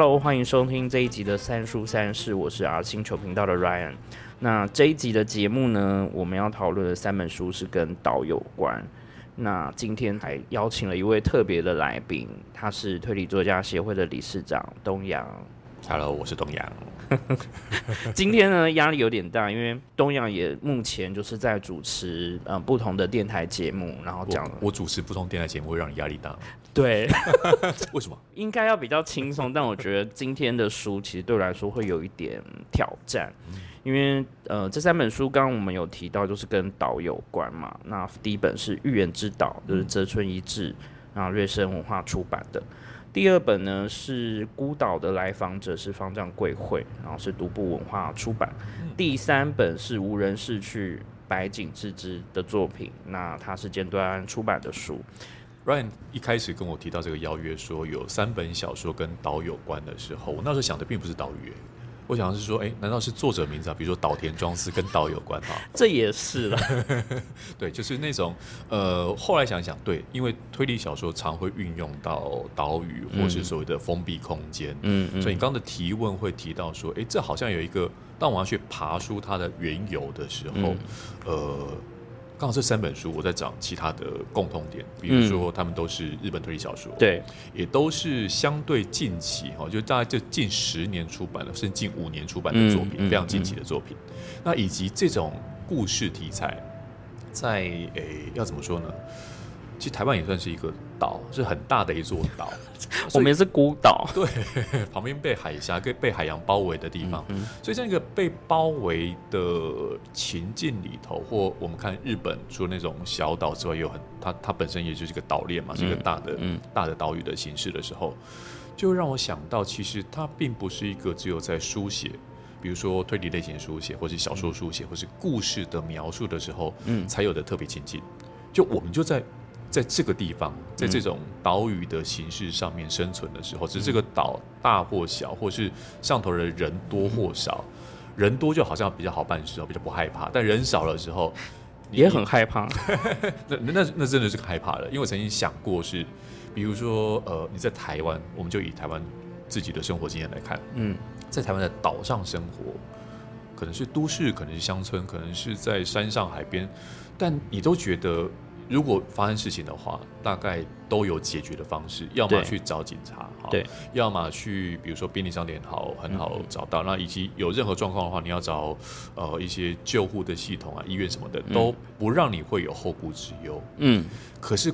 Hello，欢迎收听这一集的三书三世，我是 R 星球频道的 Ryan。那这一集的节目呢，我们要讨论的三本书是跟岛有关。那今天还邀请了一位特别的来宾，他是推理作家协会的理事长东阳。Hello，我是东阳。今天呢压力有点大，因为东阳也目前就是在主持呃不同的电台节目，然后讲我我主持不同电台节目会让你压力大吗，对，为什么？应该要比较轻松，但我觉得今天的书其实对我来说会有一点挑战，因为呃这三本书刚刚我们有提到，就是跟岛有关嘛。那第一本是《预言之岛》，就是泽村一志，然后瑞生文化出版的。第二本呢是《孤岛的来访者》，是方丈贵会，然后是独步文化出版。第三本是《无人逝去》，白井智之的作品，那它是尖端出版的书。Ryan 一开始跟我提到这个邀约，说有三本小说跟岛有关的时候，我那时候想的并不是岛屿，我想是说，哎、难道是作者名字啊？比如说岛田庄司跟岛有关吗？这也是了，对，就是那种呃，后来想想，对，因为推理小说常会运用到岛屿或是所谓的封闭空间，嗯嗯所以你刚刚的提问会提到说，哎、这好像有一个，当我要去爬出它的缘由的时候，嗯呃，刚好这三本书我在讲其他的共通点，比如说他们都是日本推理小说，，对，也都是相对近期哈，就大概就近十年出版的，甚至近五年出版的作品，非常近期的作品。那以及这种故事题材，在诶、要怎么说呢？其实台湾也算是一个岛，是很大的一座岛。我们也是孤岛，对旁边被海峡跟被海洋包围的地方，嗯所以这样一个被包围的情境里头，或我们看日本除了那种小岛之外，也有很它它本身也就是一个岛链嘛，是一个大的、嗯大的岛屿的形式的时候，就让我想到，其实它并不是一个只有在书写。比如说推理类型书写，或是小说书写，或是故事的描述的时候，嗯才有的特别情境。就我们就在在这个地方，在这种岛屿的形式上面生存的时候，只是这个岛大或小，或是上头的人多或少，人多就好像比较好办事哦，比较不害怕，但人少的时候也很害怕。那那那那真的是害怕的，因为我曾经想过是，比如说呃你在台湾，我们就以台湾自己的生活经验来看，嗯。在台湾的岛上生活，可能是都市，可能是乡村，可能是在山上海边，但你都觉得，如果发生事情的话，大概都有解决的方式，要么去找警察，哈对，要么去比如说便利商店好很好找到，那以及有任何状况的话，你要找呃一些救护的系统啊、医院什么的，都不让你会有后顾之忧。嗯。可是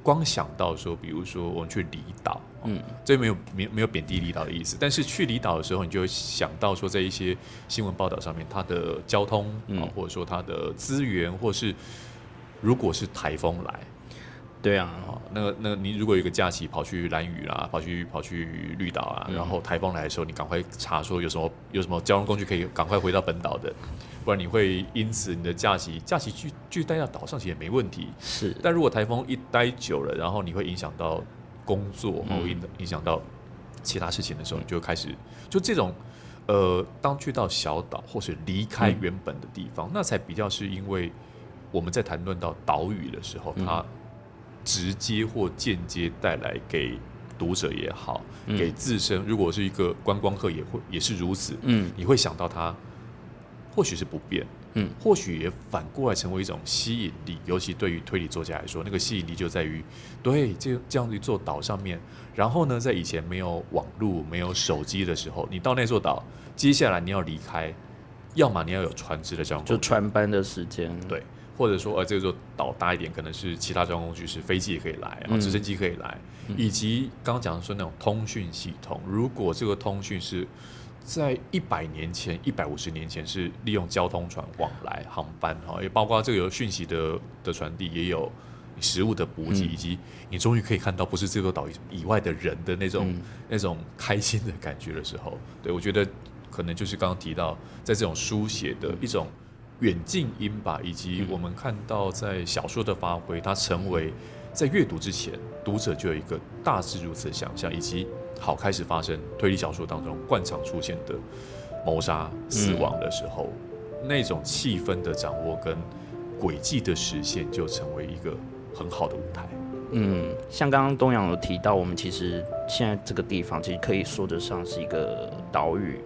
光想到说，比如说我们去离岛，嗯。这没有没有没有贬低离岛的意思，但是去离岛的时候，你就会想到说，在一些新闻报道上面，它的交通啊、嗯或者说它的资源，或是如果是台风来。对啊，哦，那个那个你如果有一个假期跑去蓝屿啦，跑去跑去绿岛啊，嗯。然后台风来的时候，你赶快查说有什么有什么交通工具可以赶快回到本岛的，不然你会因此你的假期假期继继续待在岛上其实也没问题，是，但如果台风一待久了，然后你会影响到工作，嗯。或影影响到其他事情的时候，你就开始就这种呃，当去到小岛或是离开嗯原本的地方，那才比较是因为我们在谈论到岛屿的时候，嗯。它直接或间接带来给读者也好，嗯。给自身如果是一个观光客也会也是如此，嗯。你会想到它或许是不变，嗯，或许也反过来成为一种吸引力，尤其对于推理作家来说，那个吸引力就在于，对这这样的一座岛上面，然后呢，在以前没有网络、没有手机的时候，你到那座岛，接下来你要离开，要么你要有船只的交通就船班的时间，对，或者说呃这座岛大一点，可能是其他交通工具是飞机也可以来，然后直升机可以来，以及刚刚讲说那种通讯系统，如果这个通讯是在一百年前、一百五十年前是利用交通船往来航班哈，也包括这个有讯息的的传递，也有食物的补给，嗯。以及你终于可以看到不是这座岛以以外的人的那种、嗯。那种开心的感觉的时候，对我觉得可能就是刚刚提到在这种书写的一种远近音吧，以及我们看到在小说的发挥，它成为在阅读之前，读者就有一个大致如此的想象，以及好开始发生推理小说当中惯常出现的谋杀、死亡的时候，那种气氛的掌握跟轨迹的实现，就成为一个很好的舞台。嗯，像刚刚东阳有提到，我们其实现在这个地方其实可以说得上是一个岛屿，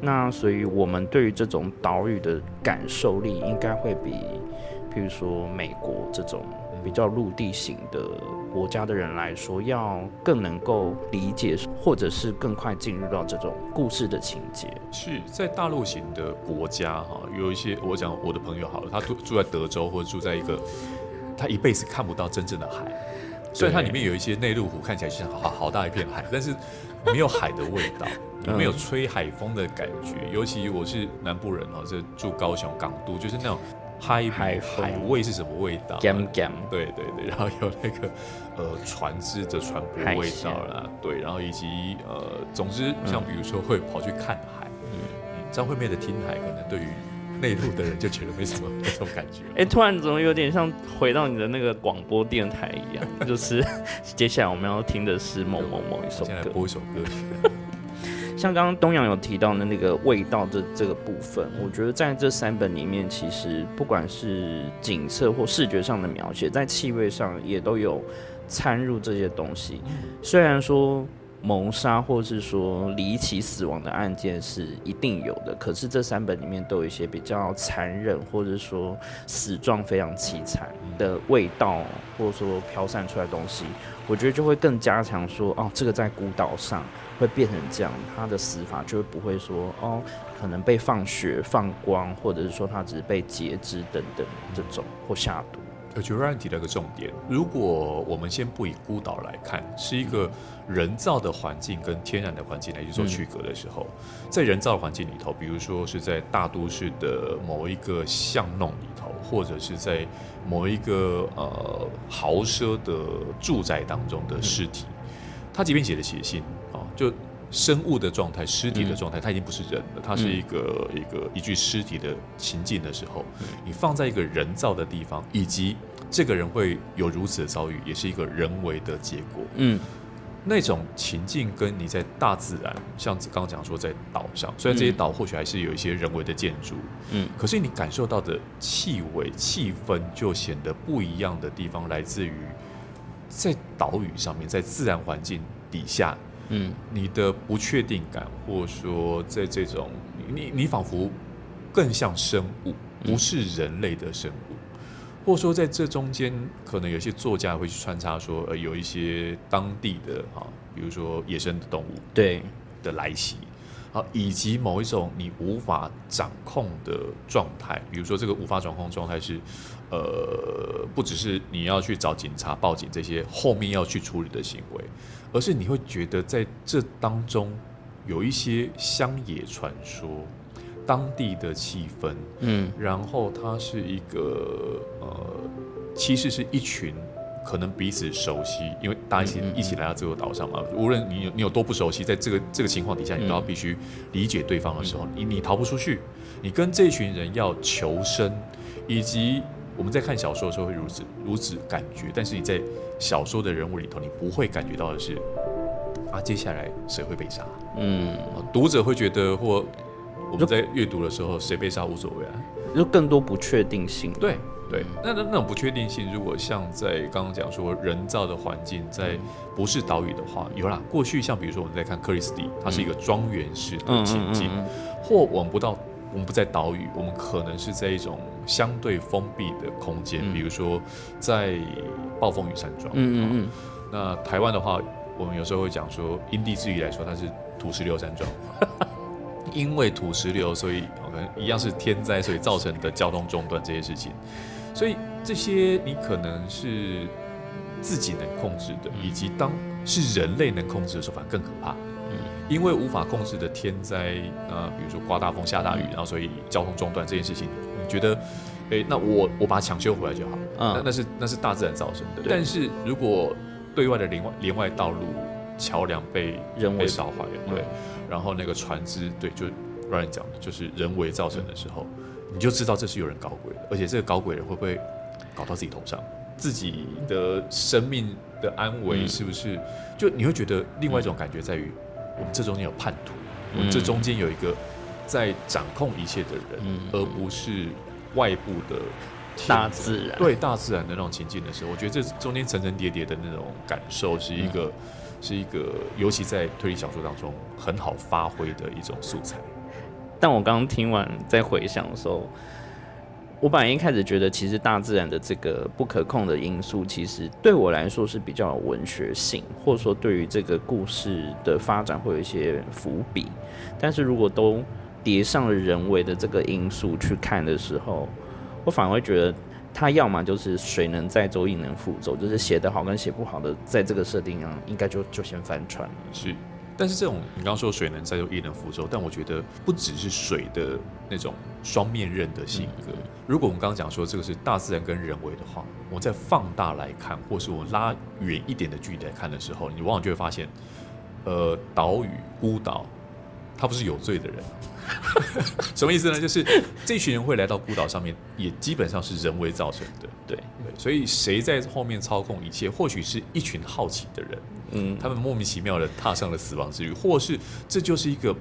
那所以我们对于这种岛屿的感受力，应该会比，譬如说美国这种比较陆地型的国家的人来说，要更能够理解，或者是更快进入到这种故事的情节。是在大陆型的国家哈，有一些我讲我的朋友好了，他住住在德州或者住在一个，他一辈子看不到真正的海。虽然它里面有一些内陆湖，看起来就像好好大一片海，但是没有海的味道，没有吹海风的感觉。尤其我是南部人哦，这住高雄港都，就是那种海海海味是什么味道？咸咸。对对对，然后有那个呃船只的船舶味道啦，对，然后以及呃，总之像比如说会跑去看海，嗯，张惠妹的听海可能对于。内陆的人就觉得没什么 那种感觉。哎，突然怎么有点像回到你的那个广播电台一样？就是 接下来我们要听的是某某某一首歌，播一首歌曲。像刚刚东阳有提到的那个味道这这个部分，我觉得在这三本里面，其实不管是景色或视觉上的描写，在气味上也都有掺入这些东西。虽然说。谋杀或是说离奇死亡的案件是一定有的，可是这三本里面都有一些比较残忍，或者说死状非常凄惨的味道，或者说飘散出来的东西，我觉得就会更加强说，哦，这个在孤岛上会变成这样，他的死法就会不会说，哦，可能被放血、放光，或者是说他只是被截肢等等这种或下毒。我觉得让你提了个重点，如果我们先不以孤岛来看，是一个人造的环境跟天然的环境来去做区隔的时候，在人造环境里头，比如说是在大都市的某一个巷弄里头，或者是在某一个呃豪奢的住宅当中的尸体，他即便写了写信啊，就。生物的状态，尸体的状态，它已经不是人了，它是一个一个一具尸体的情境的时候，你放在一个人造的地方，以及这个人会有如此的遭遇，也是一个人为的结果。嗯，那种情境跟你在大自然，像刚刚讲说在岛上，虽然这些岛或许还是有一些人为的建筑，嗯，可是你感受到的气味、气氛就显得不一样的地方，来自于在岛屿上面，在自然环境底下。嗯，你的不确定感，或者说在这种你你仿佛更像生物，不是人类的生物，或者说在这中间，可能有些作家会去穿插说，呃，有一些当地的哈，比如说野生的动物对。的来袭，啊，以及某一种你无法掌控的状态，比如说这个无法掌控状态是，呃，不只是你要去找警察报警这些后面要去处理的行为。而是你会觉得在这当中有一些乡野传说、当地的气氛，嗯，然后它是一个呃，其实是一群可能彼此熟悉，因为大家一起一起来到这个岛上嘛。无论你有你有多不熟悉，在这个这个情况底下，你都要必须理解对方的时候，你你逃不出去。你跟这群人要求生，以及我们在看小说的时候会如此如此感觉，但是你在。小说的人物里头，你不会感觉到的是，啊，接下来谁会被杀？嗯，读者会觉得，或我们在阅读的时候，谁被杀无所谓啊，就更多不确定性。对对，那那那种不确定性，如果像在刚刚讲说人造的环境，在不是岛屿的话，有啦。过去像比如说我们在看克里斯蒂，它是一个庄园式的情境，或我们不到。我们不在岛屿，我们可能是在一种相对封闭的空间，比如说在暴风雨山庄。嗯嗯嗯。那台湾的话，我们有时候会讲说，因地制宜来说，它是土石流山庄。因为土石流，所以可能一样是天灾，所以造成的交通中断这些事情。所以这些你可能是自己能控制的，以及当是人类能控制的时候，反而更可怕。因为无法控制的天灾啊，比如说刮大风、下大雨，然后所以交通中断这件事情，你觉得，哎，那我我把它抢修回来就好，那那是那是大自然造成的。但是如果对外的连外连外道路、桥梁被人为烧坏，对，然后那个船只，对，就不然讲的就是人为造成的时候，你就知道这是有人搞鬼的，而且这个搞鬼人会不会搞到自己头上，自己的生命的安危是不是？就你会觉得另外一种感觉在于。我们这中间有叛徒，我们这中间有一个在掌控一切的人，而不是外部的大自然，对大自然的那种情境的时候，我觉得这中间层层叠叠的那种感受是一个。是一个，尤其在推理小说当中很好发挥的一种素材。但我刚刚听完在回想的时候，我本来一开始觉得，其实大自然的这个不可控的因素，其实对我来说是比较有文学性，或者说对于这个故事的发展会有一些伏笔。但是如果都叠上了人为的这个因素去看的时候，我反而会觉得。他要么就是水能载舟，亦能覆舟，就是写得好跟写不好的，在这个设定上，应该就就先翻船了。是，但是这种你刚刚说水能载舟，亦能覆舟，但我觉得不只是水的那种双面刃的性格。如果我们刚刚讲说这个是大自然跟人为的话，我再放大来看，或是我拉远一点的距离来看的时候，你往往就会发现，呃，岛屿孤岛。他不是有罪的人，什么意思呢？就是这群人会来到孤岛上面，也基本上是人为造成的。对对，所以谁在后面操控一切？或许是一群好奇的人，嗯，他们莫名其妙的踏上了死亡之旅，或是这就是一个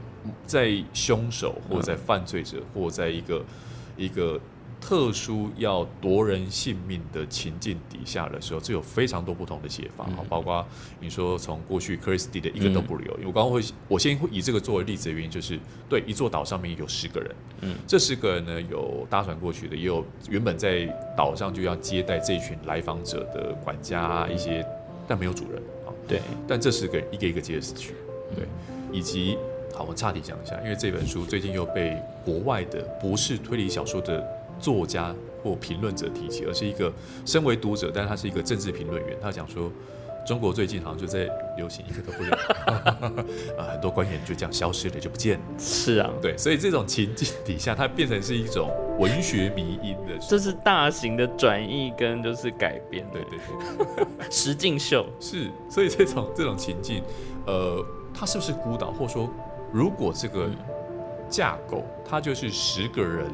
在凶手，或在犯罪者，或在一个一个。特殊要夺人性命的情境底下的时候，这有非常多不同的写法啊，包括你说从过去 Christie 的一个都不留。因为我刚刚会，我先会以这个作为例子的原因，就是对一座岛上面有十个人，嗯，这十个人呢有搭船过去的，也有原本在岛上就要接待这群来访者的管家一些，但没有主人啊，对，但这十个人一个一个接着死去，对，以及好，我岔题讲一下，因为这本书最近又被国外的博士推理小说的。作家或评论者提起，而是一个身为读者，但是他是一个政治评论员。他讲说，中国最近好像就在流行一个都不留，啊，很多官员就这样消失了，就不见了。是啊，对，所以这种情境底下，它变成是一种文学迷因的，这是大型的转译跟就是改编，对对对，实境秀是。所以这种这种情境，呃，它是不是孤岛，或者说，如果这个架构它就是十个人。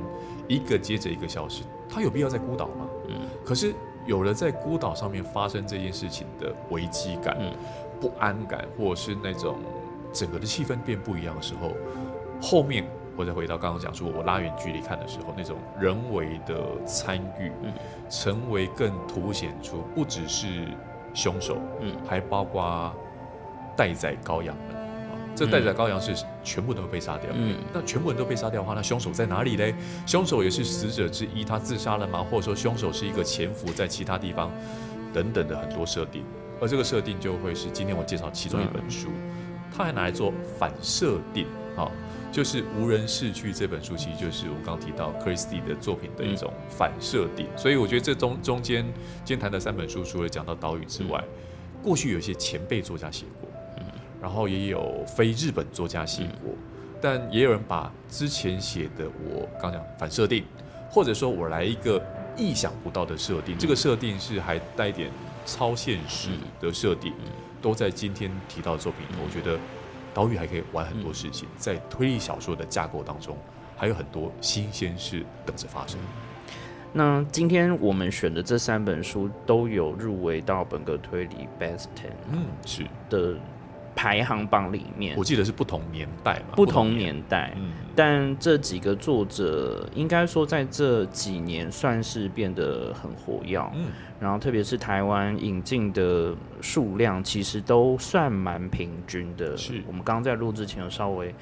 一个接着一个消失，他有必要在孤岛吗？嗯，可是有了在孤岛上面发生这件事情的危机感、不安感，或者是那种整个的气氛变不一样的时候，后面我再回到刚刚讲说，我拉远距离看的时候，那种人为的参与，嗯成为更凸显出不只是凶手，嗯，还包括待宰羔羊们。这待宰羔羊是全部都被杀掉。嗯，那全部人都被杀掉的话，那凶手在哪里嘞？凶手也是死者之一，他自杀了吗？或者说凶手是一个潜伏在其他地方等等的很多设定，而这个设定就会是今天我介绍其中一本书，它还拿来做反设定。好，就是《无人逝去》这本书，其实就是我刚刚提到 Christie 的作品的一种反设定。所以我觉得这中中间今天谈的三本书，除了讲到岛屿之外，过去有一些前辈作家写过。然后也有非日本作家写过，但也有人把之前写的我刚讲反设定，或者说我来一个意想不到的设定，这个设定是还带点超现实的设定，都在今天提到的作品。我觉得岛屿还可以玩很多事情，在推理小说的架构当中，还有很多新鲜事等着发生。那今天我们选的这三本书都有入围到本格推理 Best Ten，嗯，是的。排行榜里面，我记得是不同年代嘛，不同年代。嗯，但这几个作者应该说在这几年算是变得很活跃。嗯，然后特别是台湾引进的数量，其实都算蛮平均的。是我们刚刚在录之前有稍微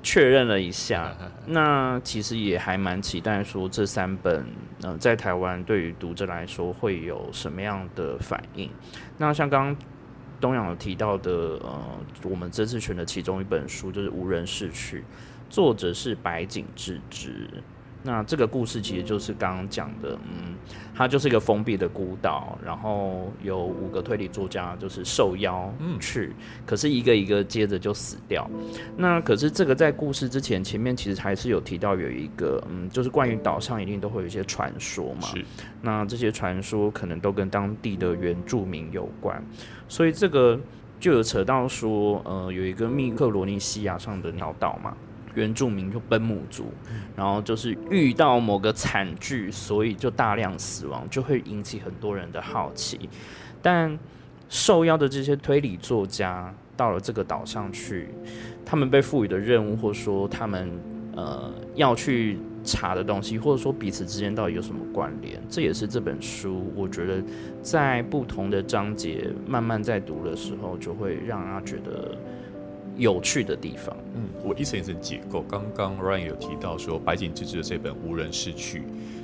确认了一下，那其实也还蛮期待说这三本，呃，在台湾对于读者来说会有什么样的反应？那像刚刚。东阳有提到的，呃，我们这次选的其中一本书就是《无人逝去》，作者是白井智之。那这个故事其实就是刚刚讲的，嗯，它就是一个封闭的孤岛，然后有五个推理作家就是受邀去，可是一个一个接着就死掉。那可是这个在故事之前前面其实还是有提到有一个，嗯，就是关于岛上一定都会有一些传说嘛。是。那这些传说可能都跟当地的原住民有关。所以这个就有扯到说，呃，有一个密克罗尼西亚上的鸟岛嘛，原住民就奔母族，然后就是遇到某个惨剧，所以就大量死亡，就会引起很多人的好奇。但受邀的这些推理作家到了这个岛上去，他们被赋予的任务，或者说他们呃要去查的东西，或者说彼此之间到底有什么关联，这也是这本书我觉得在不同的章节慢慢在读的时候，就会让他觉得有趣的地方。嗯，我一层一层解构。刚刚 Ryan 有提到说，白井智之的这本《无人逝去》，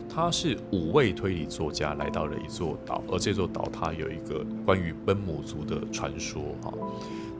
他是五位推理作家来到了一座岛，而这座岛它有一个关于奔母族的传说哈。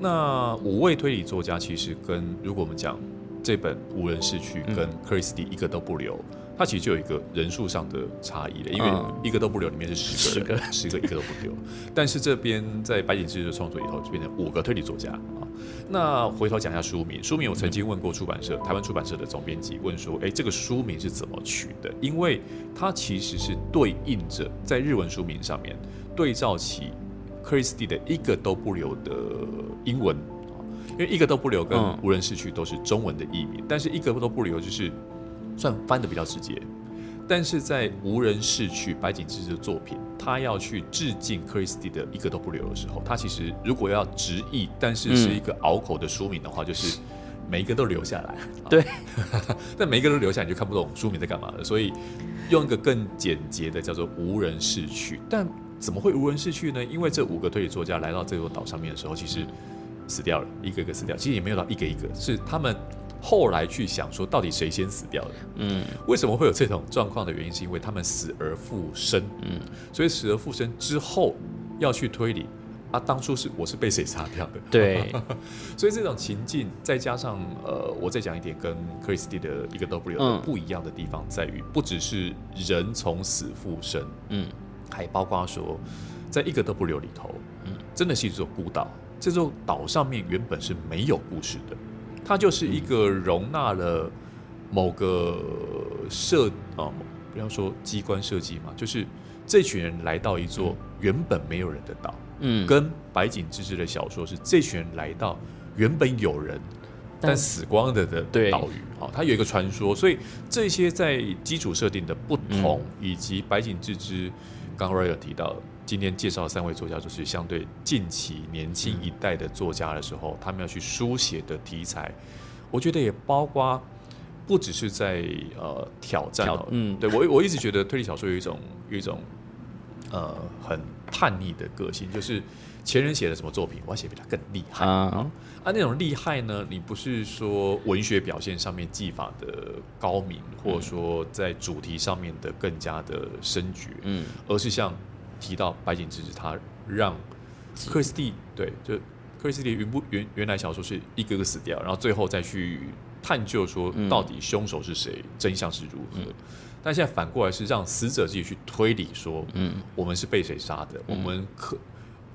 那五位推理作家其实跟如果我们讲这本《无人逝去》跟克里斯蒂一个都不留，它其实就有一个人数上的差异了，因为一个都不留里面是十个人，十个一个都不留。但是这边在白井智的创作以后就变成五个推理作家啊。那回头讲一下书名，书名我曾经问过出版社，台湾出版社的总编辑问说，哎，这个书名是怎么取的？因为它其实是对应着在日文书名上面对照起。Christie 的一个都不留的英文因为一个都不留跟无人逝去都是中文的译名，但是一个都不留就是算翻的比较直接。但是在无人逝去白井之的作品，他要去致敬 Christie 的一个都不留的时候，他其实如果要直译，但是是一个拗口的书名的话，就是每一个都留下来。对，但每一个都留下来，你就看不懂书名在干嘛了。所以用一个更简洁的叫做无人逝去，但。怎么会无人逝去呢？因为这五个推理作家来到这座岛上面的时候，其实死掉了，一个一个死掉。其实也没有到一个一个，是他们后来去想说，到底谁先死掉的？嗯，为什么会有这种状况的原因，是因为他们死而复生。嗯，所以死而复生之后要去推理啊，当初是我是被谁杀掉的？对，所以这种情境再加上呃，我再讲一点跟克里斯蒂的一个都不有不一样的地方，在于不只是人从死复生，嗯。还包括说，在一个都不留里头，嗯，真的是一座孤岛。这座岛上面原本是没有故事的，它就是一个容纳了某个设啊，不要说机关设计嘛，就是这群人来到一座原本没有人的岛，嗯，跟白井之之的小说是这群人来到原本有人但死光的的岛屿。好，它有一个传说，所以这些在基础设定的不同，以及白井之之。刚 Ray 有提到，今天介绍三位作家，就是相对近期年轻一代的作家的时候，他们要去书写的题材，我觉得也包括不只是在呃挑战，嗯，对我我一直觉得推理小说有一种有一种呃很叛逆的个性，就是前人写的什么作品，我要写比他更厉害啊。啊，那种厉害呢？你不是说文学表现上面技法的高明，或者说在主题上面的更加的深绝，嗯，而是像提到白井之子，他让克里斯蒂对，就克里斯蒂原不原原来小说是一个个死掉，然后最后再去探究说到底凶手是谁，真相是如何。但现在反过来是让死者自己去推理说，嗯，我们是被谁杀的？我们可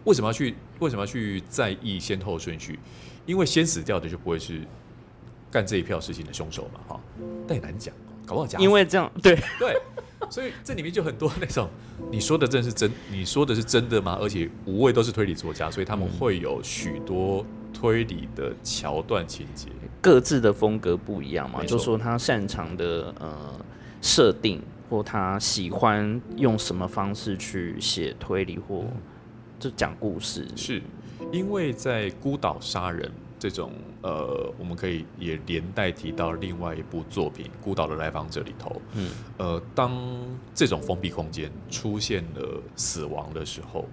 为什么要去为什么要去在意先后顺序？因为先死掉的就不会是干这一票事情的凶手嘛，哈，但也难讲，搞不好假。因为这样，对对，所以这里面就很多那种你说的真是真，你说的是真的吗？而且五位都是推理作家，所以他们会有许多推理的桥段情节，各自的风格不一样嘛。就说他擅长的呃设定，或他喜欢用什么方式去写推理或就讲故事是。因为在孤岛杀人这种，呃，我们可以也连带提到另外一部作品《孤岛的来访者》里头，嗯，呃，当这种封闭空间出现了死亡的时候，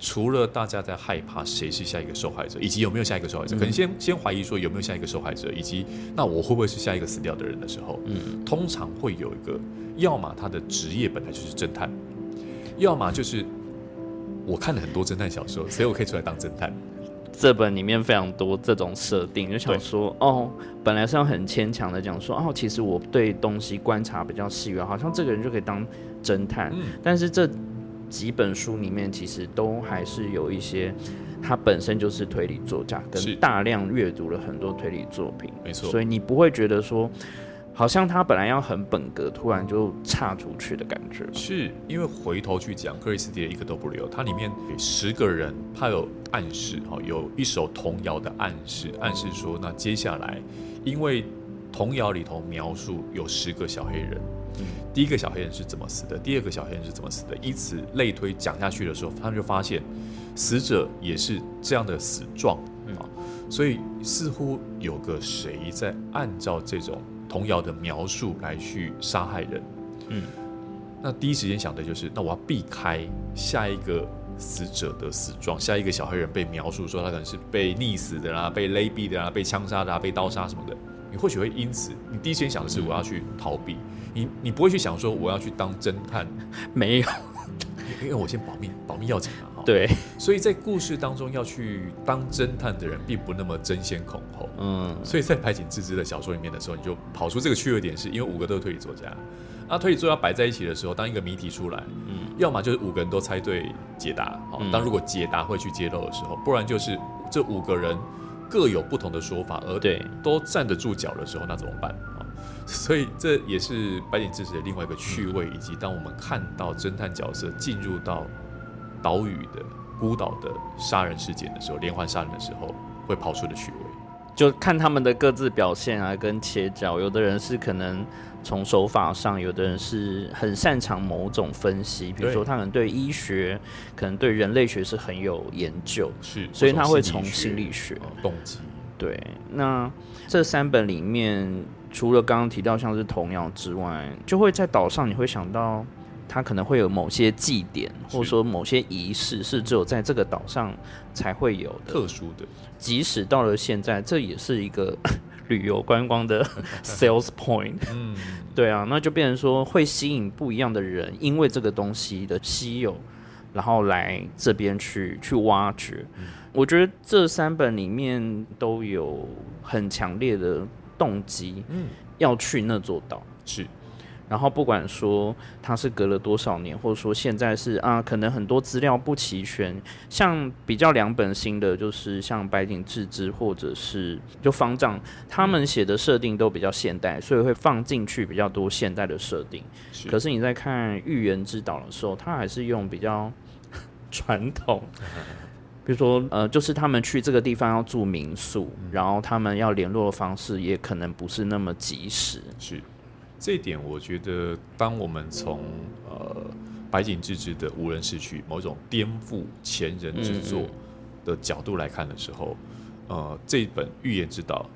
除了大家在害怕谁是下一个受害者，以及有没有下一个受害者，可能先先怀疑说有没有下一个受害者，以及那我会不会是下一个死掉的人的时候，嗯，通常会有一个，要么他的职业本来就是侦探，要么就是。我看了很多侦探小说，所以我可以出来当侦探。这本里面非常多这种设定，就想说哦，本来是要很牵强的讲说哦，其实我对东西观察比较细微，好像这个人就可以当侦探。但是这几本书里面，其实都还是有一些他本身就是推理作家，跟大量阅读了很多推理作品，没错。所以你不会觉得说。好像他本来要很本格，突然就岔出去的感觉。是因为回头去讲克里斯蒂的一个都不留，它里面十个人，他有暗示哈，有一首童谣的暗示，暗示说那接下来，因为童谣里头描述有十个小黑人，第一个小黑人是怎么死的，第二个小黑人是怎么死的，以此类推讲下去的时候，他们就发现死者也是这样的死状啊，所以似乎有个谁在按照这种。童谣的描述来去杀害人。嗯，那第一时间想的就是，那我要避开下一个死者的死状，下一个小黑人被描述说他可能是被溺死的啦，被勒毙的啦，被枪杀的啦，被刀杀什么的。你或许会因此，你第一时间想的是我要去逃避，你你不会去想说我要去当侦探，没有，因为我先保密，保密要紧嘛。哈，对，所以在故事当中要去当侦探的人，并不那么争先恐后。嗯，所以在白井智之的小说里面的时候，你就跑出这个趣味点，是因为五个都是推理作家，那推理作家摆在一起的时候，当一个谜题出来，嗯，要么就是五个人都猜对解答，好，嗯当如果解答会去揭露的时候，不然就是这五个人各有不同的说法，而对，都站得住脚的时候，那怎么办啊？所以这也是白井智之的另外一个趣味，以及当我们看到侦探角色进入到岛屿的孤岛的杀人事件的时候，连环杀人的时候，会跑出的趣味。就看他们的各自表现啊，跟切角。有的人是可能从手法上，有的人是很擅长某种分析，比如说他可能对医学，可能对人类学是很有研究，是，所以他会从心理学。动机，对，那这三本里面，除了刚刚提到像是童谣之外，就会在岛上你会想到，它可能会有某些祭典，或者说某些仪式是只有在这个岛上才会有的。特殊的，即使到了现在，这也是一个 旅游观光的 sales point。嗯，对啊，那就变成说会吸引不一样的人，因为这个东西的稀有，然后来这边去去挖掘。我觉得这三本里面都有很强烈的动机，嗯，要去那座岛。是，然后不管说它是隔了多少年，或者说现在是啊，可能很多资料不齐全，像比较两本新的，就是像白井智之或者是就方丈他们写的设定都比较现代，所以会放进去比较多现代的设定。是，可是你在看《预言之岛》的时候，他还是用比较 传统。比如说，呃，就是他们去这个地方要住民宿，然后他们要联络的方式也可能不是那么及时。是，这一点我觉得，当我们从呃白井智之的无人市区某种颠覆前人之作嗯的角度来看的时候，呃，这本《预言之道》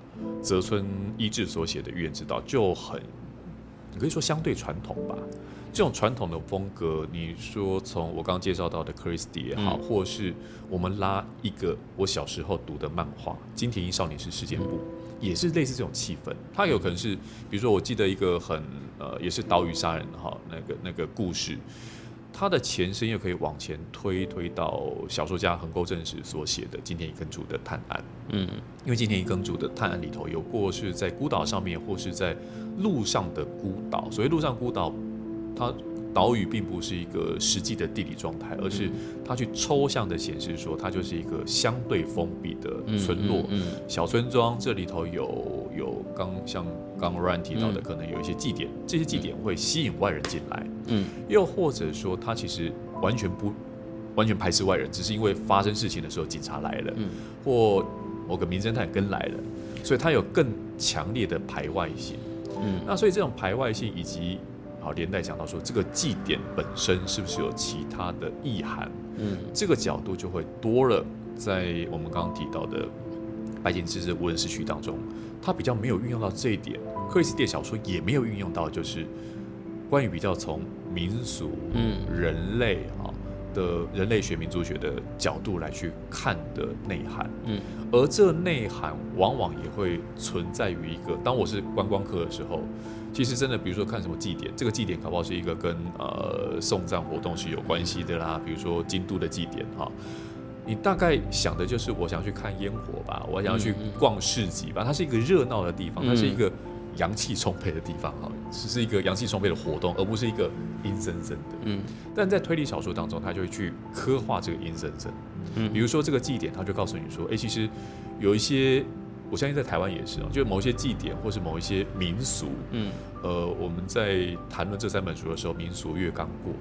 泽村一志所写的《预言之道》就很，你可以说相对传统吧。这种传统的风格，你说从我刚刚介绍到的 Christie 也好，嗯或是我们拉一个我小时候读的漫画《金田一少年是事件部》，也是类似这种气氛。它有可能是，比如说我记得一个很呃，也是岛屿杀人哈，那个那个故事，它的前身又可以往前推推到小说家横沟正史所写的金田一耕助的探案。嗯因为金田一耕助的探案里头有过是在孤岛上面，或是在路上的孤岛。所谓路上孤岛，它岛屿并不是一个实际的地理状态，而是它去抽象的显示说，它就是一个相对封闭的嗯村落。嗯小村庄这里头有有刚像刚 Ryan 提到的，嗯可能有一些祭典，这些祭典会吸引外人进来，嗯。又或者说它其实完全不完全排斥外人，只是因为发生事情的时候警察来了，嗯。或某个名侦探跟来了，所以它有更强烈的排外性。嗯。那所以这种排外性以及好连带讲到说这个祭典本身是不是有其他的意涵，嗯这个角度就会多了。在我们刚刚提到的白井智之无人市区当中，他比较没有运用到这一点。克里斯蒂的小说也没有运用到，就是关于比较从民俗、嗯人类啊的人类学、民族学的角度来去看的内涵。嗯而这内涵往往也会存在于一个，当我是观光客的时候，其实真的，比如说看什么祭典，这个祭典搞不好是一个跟呃送葬活动是有关系的啦，比如说京都的祭典哈。你大概想的就是我想去看烟火吧，我想要去逛市集吧，它是一个热闹的地方，嗯它是一个阳气充沛的地方哈，只是一个阳气充沛的活动，而不是一个阴森森的。嗯但在推理小说当中，他就会去刻画这个阴森森。嗯比如说这个祭典，他就告诉你说，哎、其实有一些，我相信在台湾也是啊，就某一些祭典或是某一些民俗，嗯呃，我们在谈论这三本书的时候，民俗月刚过，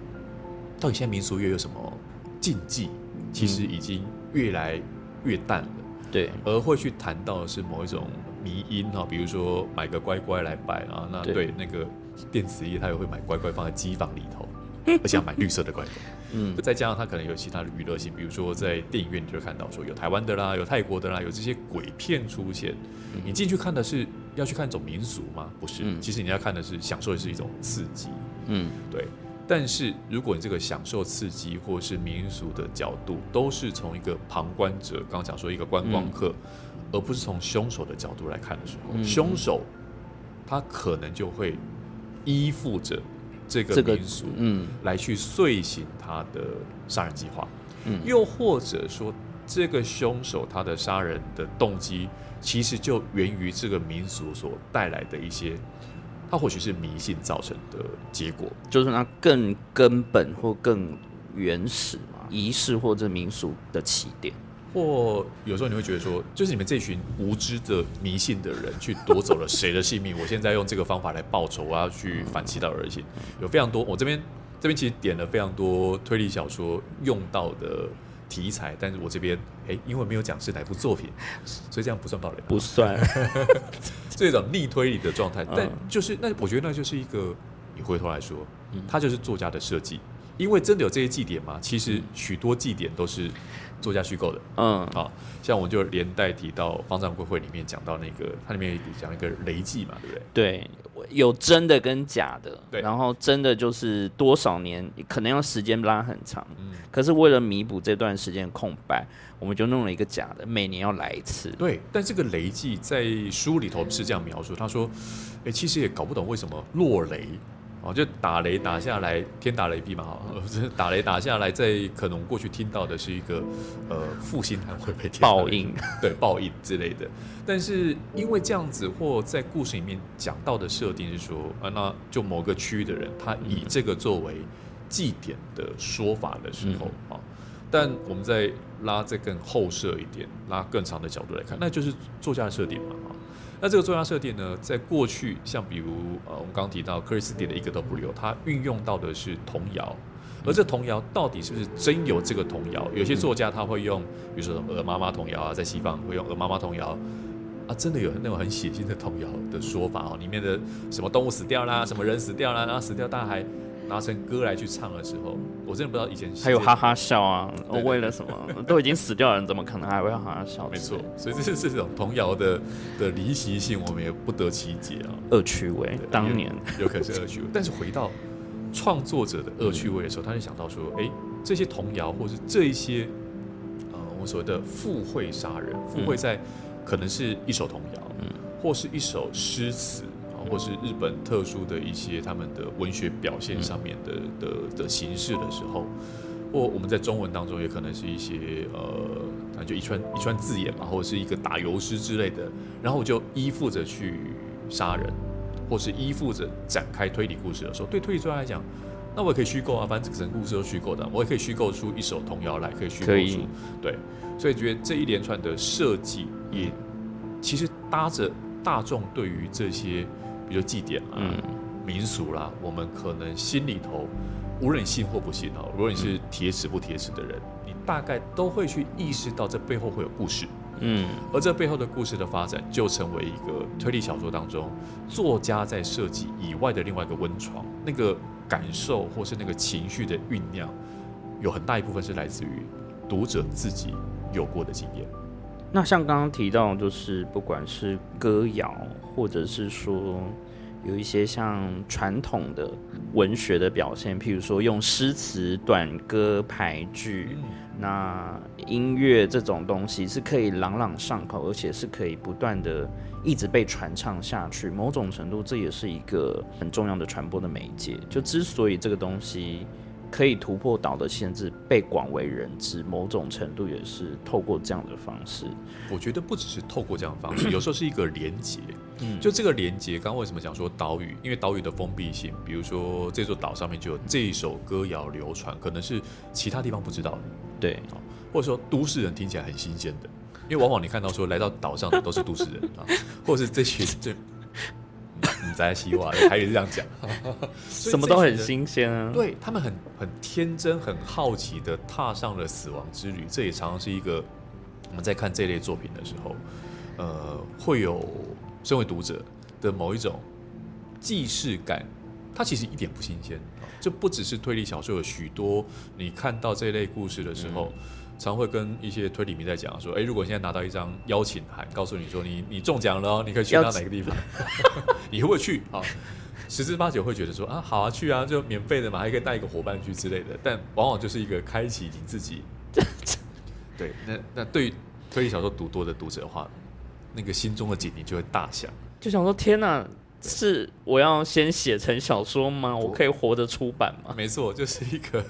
到底现在民俗月有什么禁忌？其实已经越来越淡了。对而会去谈到的是某一种迷因哈，比如说买个乖乖来摆啊，那对对那个电子业，他也会买乖乖放在机房里头，而且要买绿色的乖乖。嗯再加上它可能有其他的娱乐性，比如说在电影院你就会看到说有台湾的啦，有泰国的啦，有这些鬼片出现。你进去看的是要去看一种民俗吗？不是，嗯其实你要看的是享受的是一种刺激，嗯对。但是如果你这个享受刺激或是民俗的角度，都是从一个旁观者，刚刚讲说一个观光客，而不是从凶手的角度来看的时候，嗯凶手他可能就会依附着这个民俗，嗯来去遂行他的杀人计划，嗯又或者说这个凶手他的杀人的动机，其实就源于这个民俗所带来的一些，他或许是迷信造成的结果。就是那更根本或更原始嘛，仪式或者民俗的起点。或有时候你会觉得说，就是你们这群无知的迷信的人去夺走了谁的性命，我现在用这个方法来报仇，我要去反其道而行。有非常多，我这边这边其实点了非常多推理小说用到的题材，但是我这边诶，因为没有讲是哪部作品，所以这样不算暴雷吧。不算，这种逆推理的状态，嗯但就是那我觉得那就是一个，你回头来说嗯，它就是作家的设计，因为真的有这些祭典吗？其实许多祭典都是作家虚构的。嗯啊，像我就连带提到《方丈归会》里面讲到那个，它里面有讲一个雷祭嘛，对不对？对，有真的跟假的，对然后真的就是多少年，可能要时间拉很长，嗯，可是为了弥补这段时间空白，我们就弄了一个假的，每年要来一次。对。但这个雷祭在书里头是这样描述，他说，哎、其实也搞不懂为什么落雷。哦，就打雷打下来，天打雷劈嘛，哈，呃打雷打下来，在可能过去听到的是一个呃负心汉会被天报应，对报应之类的。但是因为这样子，或在故事里面讲到的设定是说，啊，那就某个区域的人，他以这个作为祭典的说法的时候啊、但我们再拉再更后设一点，拉更长的角度来看，那就是作家的设定嘛啊。那这个作家设定呢，在过去，像比如呃，我们刚刚提到克里斯蒂的一个都不留，它运用到的是童谣，而这童谣到底是不是真有这个童谣？有些作家他会用，比如说什么鹅妈妈童谣啊，在西方会用鹅妈妈童谣啊，真的有那种很血腥的童谣的说法哦，里面的什么动物死掉啦，什么人死掉啦，然后死掉，大家还拿成歌来去唱的时候，我真的不知道以前还有哈哈笑啊！对对为了什么？都已经死掉的人，怎么可能还会哈哈笑？没错，，所以这是这种童谣的的离奇性，我们也不得其解啊。恶趣味。当年，有可能是恶趣味。但是回到创作者的恶趣味的时候，他就想到说，哎、这些童谣或是这一些呃，我们所谓的附会杀人，附会在可能是一首童谣，嗯或是一首诗词。啊或是日本特殊的一些他们的文学表现上面的、的的形式的时候，或我们在中文当中也可能是一些呃，那就一串一串字眼嘛，或者是一个打油诗之类的，然后我就依附着去杀人，或是依附着展开推理故事的时候，对推理专家来讲，那我也可以虚构啊，反正整个故事都虚构的，我也可以虚构出一首童谣来，可以虚构出对，所以觉得这一连串的设计也其实搭着大众对于这些，比如祭典啊、嗯民俗啦，我们可能心里头，无论你信或不信哦，如果你是铁齿不铁齿的人，你大概都会去意识到这背后会有故事。嗯而这背后的故事的发展，就成为一个推理小说当中作家在设计以外的另外一个温床。那个感受或是那个情绪的酝酿，有很大一部分是来自于读者自己有过的经验。那像刚刚提到，就是不管是歌谣，或者是说有一些像传统的文学的表现，譬如说用诗词、短歌、排句，那音乐这种东西是可以朗朗上口，而且是可以不断的一直被传唱下去。某种程度，这也是一个很重要的传播的媒介。就之所以这个东西可以突破岛的限制，被广为人知，某种程度也是透过这样的方式。我觉得不只是透过这样的方式，有时候是一个连接。嗯就这个连接，刚刚为什么讲说岛屿？因为岛屿的封闭性，比如说这座岛上面就有这一首歌谣流传，可能是其他地方不知道的，对，或者说都市人听起来很新鲜的。因为往往你看到说来到岛上的都是都市人啊，或者是这些这你在西话，还是这样讲，什么都很新鲜啊。对他们很很天真、很好奇的踏上了死亡之旅，这也常常是一个我们在看这类作品的时候，呃，会有身为读者的某一种既视感，它其实一点不新鲜。啊这不只是推理小说，有许多你看到这类故事的时候，常会跟一些推理迷在讲说，哎，如果现在拿到一张邀请函，告诉你说你你中奖了哦，你可以去到哪个地方，你会不会去？啊，十之八九会觉得说啊，好啊，去啊，就免费的嘛，还可以带一个伙伴去之类的。但往往就是一个开启你自己，对，那那对于推理小说读多的读者的话，那个心中的警铃就会大响，就想说天哪。是我要先写成小说吗？我可以活着出版吗？没错，就是一个，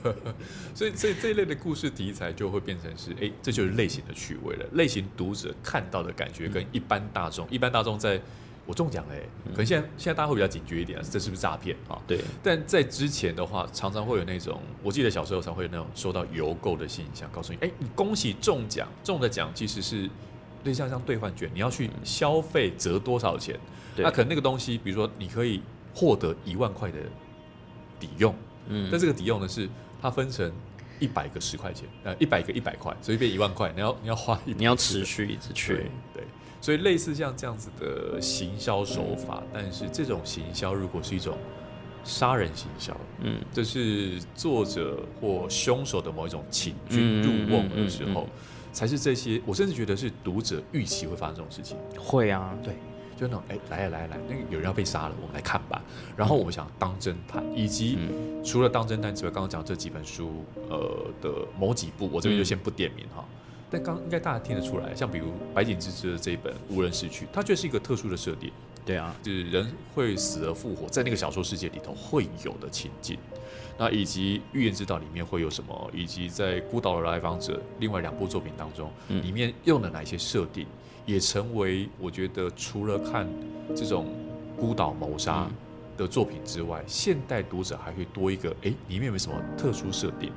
所以这这一类的故事题材就会变成是，哎，这就是类型的趣味了。类型读者看到的感觉跟一般大众，一般大众在我中奖嘞，可能现在现在大家会比较警觉一点，这是不是诈骗啊？对。但在之前的话，常常会有那种，我记得小时候常会有那种收到邮购的信箱，告诉你，哎，你恭喜中奖，中的奖其实是。对，像像兑换券，你要去消费折多少钱？那可能那个东西，比如说你可以获得一万块的抵用，嗯，但这个抵用呢是它分成一百个十块钱，呃，一百个一百块，所以变一万块，你要你要花，你要持续一直去，对，所以类似像这样子的行销手法，但是这种行销如果是一种杀人行销，嗯，这是作者或凶手的某一种请君入瓮的时候。才是这些，我甚至觉得是读者预期会发生这种事情。会啊，对，就那种哎，来来来，那个有人要被杀了，我们来看吧。然后我们想当侦探，以及除了当侦探之外，刚刚讲这几本书，呃的某几部，我这边就先不点名哈。但刚应该大家听得出来，像比如白井之之的这一本《无人逝去》，它就是一个特殊的设定。对啊，就是人会死而复活，在那个小说世界里头会有的情境。那以及《预言之道》里面会有什么？以及在《孤岛的来访者》另外两部作品当中，里面用了哪些设定，也成为我觉得除了看这种孤岛谋杀的作品之外，现代读者还会多一个：哎，里面有没有什么特殊设定？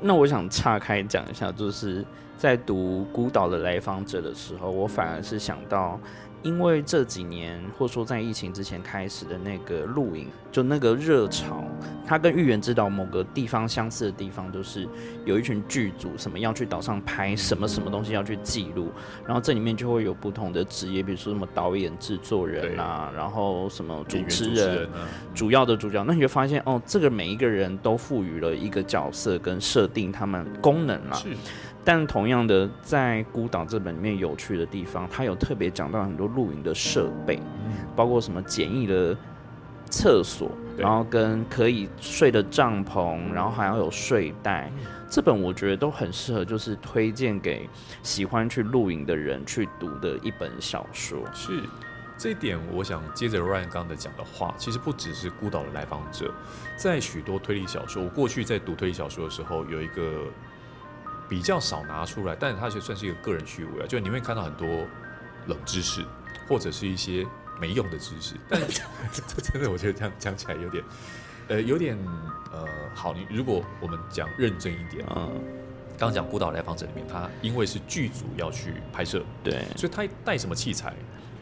那我想岔开讲一下，就是在读《孤岛的来访者》的时候，我反而是想到。因为这几年，或者说在疫情之前开始的那个露营，就那个热潮，它跟《预言之岛》某个地方相似的地方，就是有一群剧组什么要去岛上拍什么什么东西要去记录，然后这里面就会有不同的职业，比如说什么导演、制作人啊，然后什么主持人、主要的主角，那你就发现哦，这个每一个人都赋予了一个角色跟设定他们功能了。但同样的，在《孤岛》这本里面有趣的地方，它有特别讲到很多露营的设备，包括什么简易的厕所，然后跟可以睡的帐篷，然后还要有睡袋。这本我觉得都很适合，就是推荐给喜欢去露营的人去读的一本小说。是这一点，我想接着 Ryan 刚才讲的话，其实不只是《孤岛的来访者》，在许多推理小说，我过去在读推理小说的时候，有一个。比较少拿出来，但是它其实算是一个个人趣味啊。就你会看到很多冷知识，或者是一些没用的知识。但这 真的，我觉得这样讲起来有点，呃，有点呃，好。你如果我们讲认真一点，嗯，刚讲《孤岛来访者》里面，他因为是剧组要去拍摄，对，所以他带什么器材，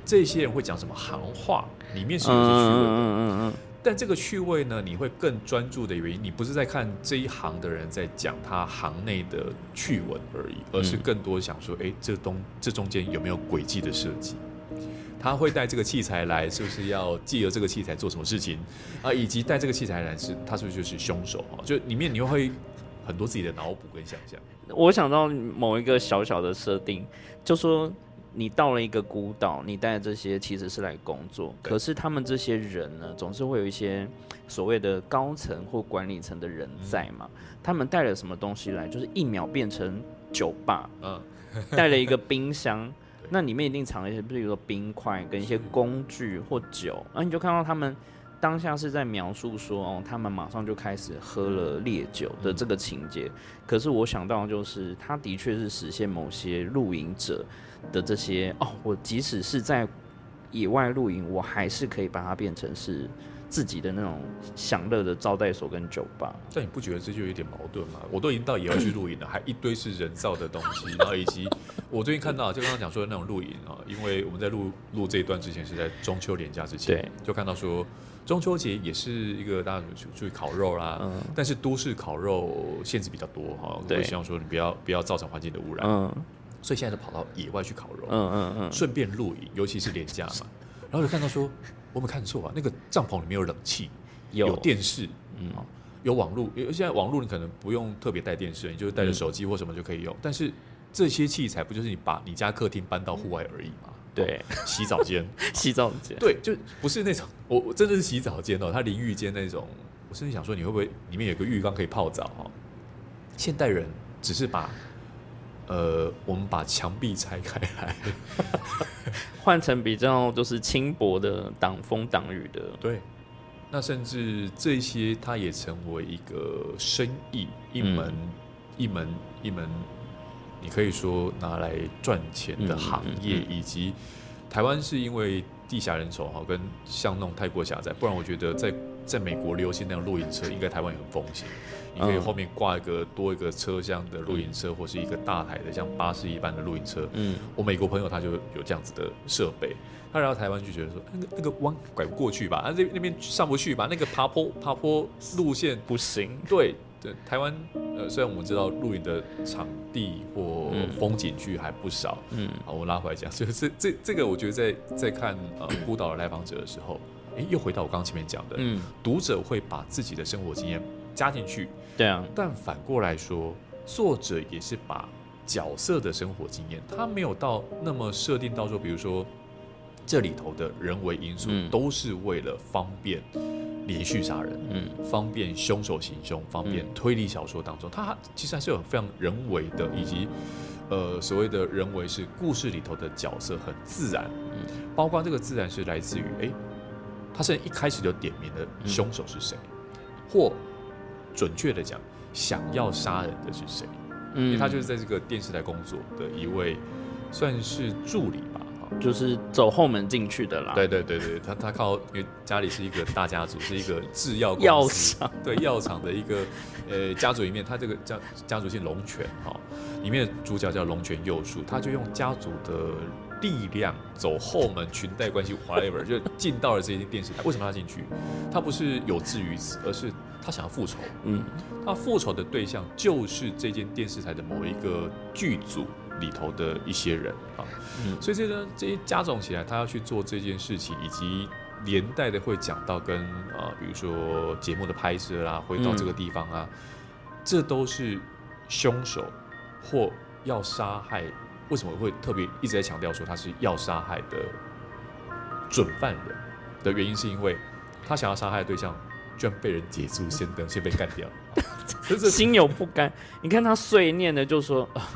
这些人会讲什么行话，里面是有些趣味的，嗯嗯嗯。但这个趣味呢，你会更专注的原因，你不是在看这一行的人在讲他行内的趣闻而已，而是更多想说，哎，这东这中间有没有诡计的设计？他会带这个器材来，是不是要借由这个器材做什么事情啊？以及带这个器材来是，他是不是就是凶手啊？就里面你会很多自己的脑补跟想象。我想到某一个小小的设定，就说。你到了一个孤岛，你带这些其实是来工作，可是他们这些人呢，总是会有一些所谓的高层或管理层的人在嘛？他们带了什么东西来？就是一秒变成酒吧，嗯，带了一个冰箱，那里面一定藏了一些，比如说冰块跟一些工具或酒，然后你就看到他们当下是在描述说，哦，他们马上就开始喝了烈酒的这个情节。可是我想到就是，他的确是实现某些露营者。的这些哦，我即使是在野外露营，我还是可以把它变成是自己的那种享乐的招待所跟酒吧。但你不觉得这就有点矛盾吗？我都已经到野外去露营了，还一堆是人造的东西，然后以及我最近看到，就刚刚讲说的那种露营啊，因为我们在录录这一段之前是在中秋连假之前，对，就看到说中秋节也是一个大家出去烤肉啦，嗯，但是都市烤肉限制比较多哈，对，希望说你不要不要造成环境的污染，嗯。所以现在就跑到野外去烤肉，嗯嗯嗯，顺便露营，尤其是廉价嘛。然后就看到说，我没看错啊，那个帐篷里面有冷气，有电视，嗯，有网络，因为现在网络你可能不用特别带电视，你就带着手机或什么就可以用。但是这些器材不就是你把你家客厅搬到户外而已吗？对，洗澡间，洗澡间，对，就不是那种我我真的是洗澡间哦，它淋浴间那种。我甚至想说，你会不会里面有个浴缸可以泡澡？哈，现代人只是把呃，我们把墙壁拆开来，换成比较就是轻薄的挡风挡雨的。对，那甚至这些，它也成为一个生意，一门一门一门，你可以说拿来赚钱的行业，以及台湾是因为地狭人稠哈，跟巷弄太过狭窄，不然我觉得在。在美国流行那样露营车，应该台湾也很风行。你可以后面挂一个多一个车厢的露营车，或是一个大台的像巴士一般的露营车。嗯，我美国朋友他就有这样子的设备，他来到台湾就觉得说，那个那个弯拐不过去吧，啊那那边上不去吧，那个爬坡爬坡路线不行。对对，台湾呃虽然我们知道露营的场地或风景区还不少，嗯，好我拉回来讲，就 是这这个我觉得在在看呃 孤岛的来访者的时候。哎，又回到我刚刚前面讲的，嗯，读者会把自己的生活经验加进去，对啊。但反过来说，作者也是把角色的生活经验，他没有到那么设定到说，比如说这里头的人为因素都是为了方便连续杀人，嗯，方便凶手行凶，方便推理小说当中，他其实还是有非常人为的，以及呃所谓的人为是故事里头的角色很自然，嗯，包括这个自然是来自于哎。他是一开始就点名了凶手是谁，或准确的讲，想要杀人的是谁？嗯因为他就是在这个电视台工作的一位，算是助理吧，就是走后门进去的啦。对对对对，他他靠，因为家里是一个大家族，是一个制药药厂，对药厂的一个呃家族里面，他这个家家族姓龙泉哈，里面的主角叫龙泉佑树，他就用家族的。力量走后门，裙带关系，whatever，就进到了这间电视台。为什么他进去？他不是有志于此，而是他想要复仇。嗯，他复仇的对象就是这间电视台的某一个剧组里头的一些人啊。嗯，所以这个这些加总起来，他要去做这件事情，以及连带的会讲到跟啊，比如说节目的拍摄啦，会到这个地方啊，这都是凶手或要杀害。为什么会特别一直在强调说他是要杀害的准犯人的原因，是因为他想要杀害的对象居然被人捷足先登，先被干掉，就是心有不甘。你看他碎念的就说啊，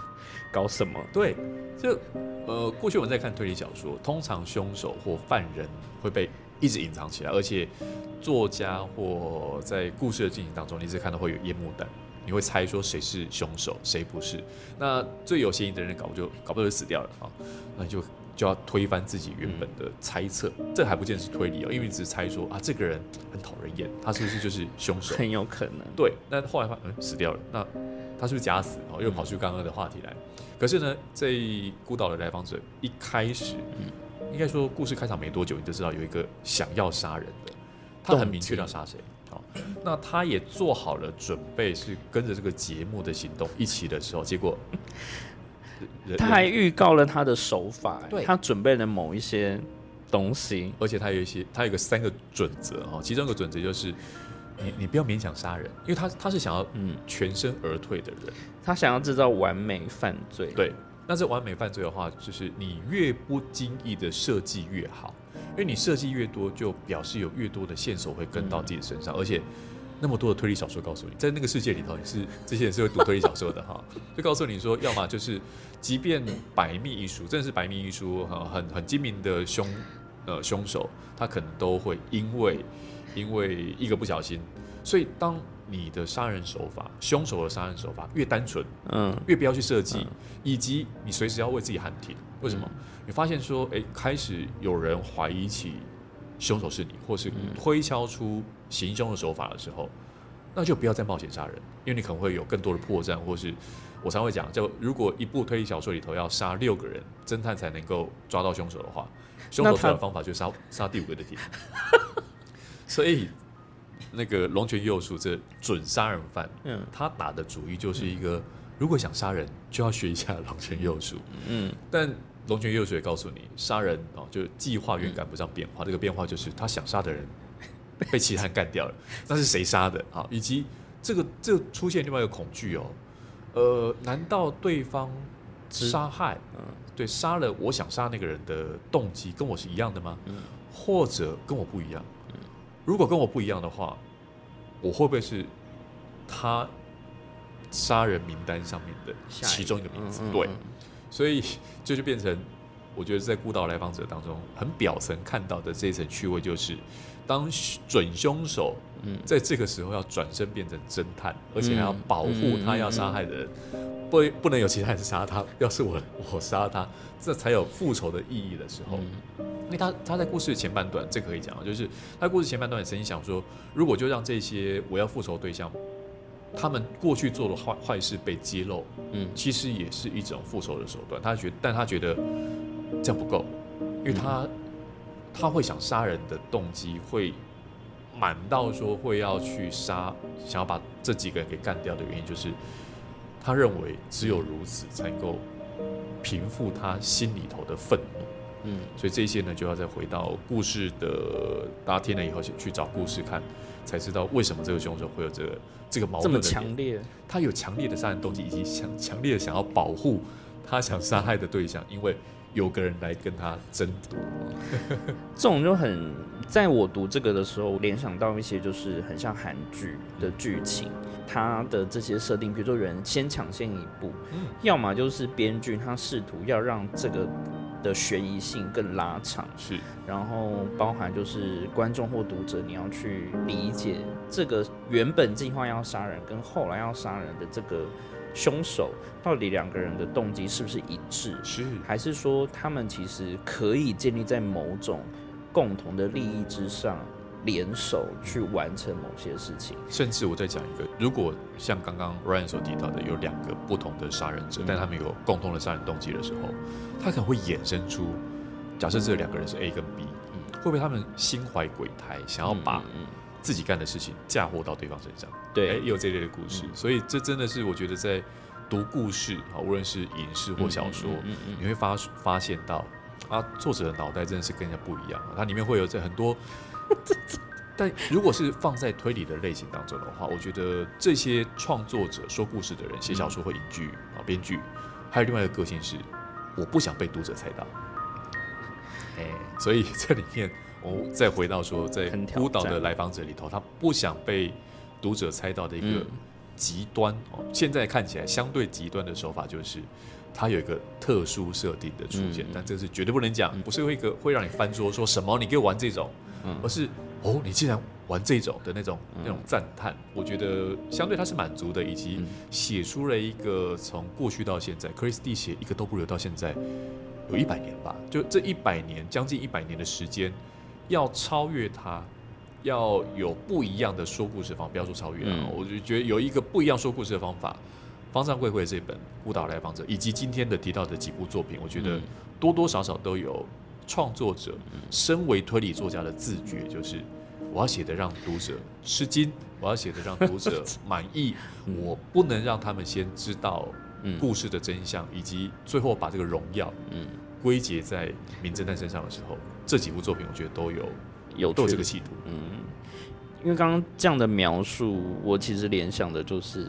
搞什么？对，就呃，过去我们在看推理小说，通常凶手或犯人会被一直隐藏起来，而且作家或在故事的进行当中，你只看到会有烟幕弹。你会猜说谁是凶手，谁不是？那最有嫌疑的人搞不就搞不就死掉了啊？那就就要推翻自己原本的猜测，这还不见是推理哦，因为你只是猜说啊，这个人很讨人厌，他是不是就是凶手？很有可能。对，那后来发嗯死掉了，那他是不是假死？哦，又跑出刚刚的话题来。可是呢，这孤岛的来访者一开始，应该说故事开场没多久，你就知道有一个想要杀人的，他很明确要杀谁。好那他也做好了准备，是跟着这个节目的行动一起的时候，结果他还预告了他的手法，他准备了某一些东西，而且他有一些，他有个三个准则哈，其中一个准则就是你你不要勉强杀人，因为他他是想要嗯。全身而退的人，他想要制造完美犯罪，对，那这完美犯罪的话，就是你越不经意的设计越好。因为你设计越多，就表示有越多的线索会跟到自己身上，而且那么多的推理小说告诉你，在那个世界里头，你是这些人是会读推理小说的哈，就告诉你说，要么就是，即便百密一疏，真的是百密一疏，哈，很很精明的凶呃凶手，他可能都会因为因为一个不小心，所以当你的杀人手法，凶手的杀人手法越单纯，嗯，越不要去设计，以及你随时要为自己喊停，为什么？你发现说，哎，开始有人怀疑起凶手是你，或是推敲出行凶的手法的时候，那就不要再冒险杀人，因为你可能会有更多的破绽，或是我常会讲，就如果一部推理小说里头要杀六个人，侦探才能够抓到凶手的话，凶手的方法就杀杀第五个的敌人。所以那个龙泉佑树这准杀人犯，嗯，他打的主意就是一个，如果想杀人，就要学一下龙泉佑树，嗯，但。龙泉佑水告诉你，杀人哦，就计划远赶不上变化。这个变化就是他想杀的人 被其他人干掉了，那是谁杀的？好，以及这个这出现另外一个恐惧哦，呃，难道对方杀害？嗯，对，杀了我想杀那个人的动机跟我是一样的吗？嗯，或者跟我不一样？嗯，如果跟我不一样的话，我会不会是他杀人名单上面的其中一个名字？对，所以这就变成。我觉得在孤岛来访者当中，很表层看到的这一层趣味，就是当准凶手在这个时候要转身变成侦探，而且还要保护他要杀害的人，不不能有其他人杀他，要是我我杀他，这才有复仇的意义的时候。因为他他在故事的前半段，这可以讲啊，就是他故事前半段也曾经想说，如果就让这些我要复仇对象，他们过去做的坏坏事被揭露，嗯，其实也是一种复仇的手段。他觉，但他觉得。这样不够，因为他他会想杀人的动机会满到说会要去杀，想要把这几个人给干掉的原因，就是他认为只有如此才能够平复他心里头的愤怒。嗯，所以这些呢，就要再回到故事的，大家听了以后去找故事看，才知道为什么这个凶手会有这个这个矛盾这么强烈。他有强烈的杀人动机，以及强强烈的想要保护他想杀害的对象，因为。有个人来跟他争夺，这种就很，在我读这个的时候，联想到一些就是很像韩剧的剧情，它的这些设定，比如说人先抢先一步，嗯，要么就是编剧他试图要让这个的悬疑性更拉长，是，然后包含就是观众或读者你要去理解这个原本计划要杀人跟后来要杀人的这个。凶手到底两个人的动机是不是一致？是，还是说他们其实可以建立在某种共同的利益之上，联手去完成某些事情？甚至我再讲一个，如果像刚刚 Ryan 所提到的，有两个不同的杀人者，但他们有共同的杀人动机的时候，他可能会衍生出，假设这两个人是 A 跟 B，会不会他们心怀鬼胎，想要把？自己干的事情嫁祸到对方身上，对，哎，也有这类的故事，所以这真的是我觉得在读故事啊，无论是影视或小说，你会发发现到啊，作者的脑袋真的是跟人家不一样，它里面会有这很多。但如果是放在推理的类型当中的话，我觉得这些创作者说故事的人写小说或影剧啊，编剧，还有另外一个个性是，我不想被读者猜到，哎，所以这里面。我再回到说，在孤岛的来访者里头，他不想被读者猜到的一个极端哦。现在看起来相对极端的手法，就是他有一个特殊设定的出现，但这是绝对不能讲，不是一个会让你翻桌说什么你给我玩这种，而是哦，你竟然玩这种的那种那种赞叹。我觉得相对他是满足的，以及写出了一个从过去到现在，Chris D 写一个都不留到现在有一百年吧，就这一百年将近一百年的时间。要超越他，要有不一样的说故事方，不要说超越啊，我就觉得有一个不一样说故事的方法。方丈贵贵这本《孤岛来访者》，以及今天的提到的几部作品，我觉得多多少少都有创作者身为推理作家的自觉，就是我要写的让读者吃惊，我要写的让读者 满意，我不能让他们先知道故事的真相，以及最后把这个荣耀归结在名侦探身上的时候。这几部作品，我觉得都有有都有这个企图。嗯，因为刚刚这样的描述，我其实联想的就是，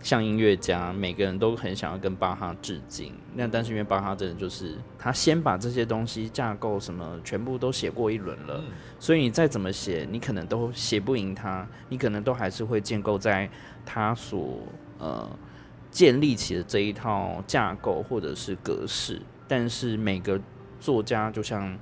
像音乐家，每个人都很想要跟巴哈致敬。那但是因为巴哈真的就是他先把这些东西架构什么全部都写过一轮了，所以你再怎么写，你可能都写不赢他，你可能都还是会建构在他所呃建立起的这一套架构或者是格式，但是每个。作家就像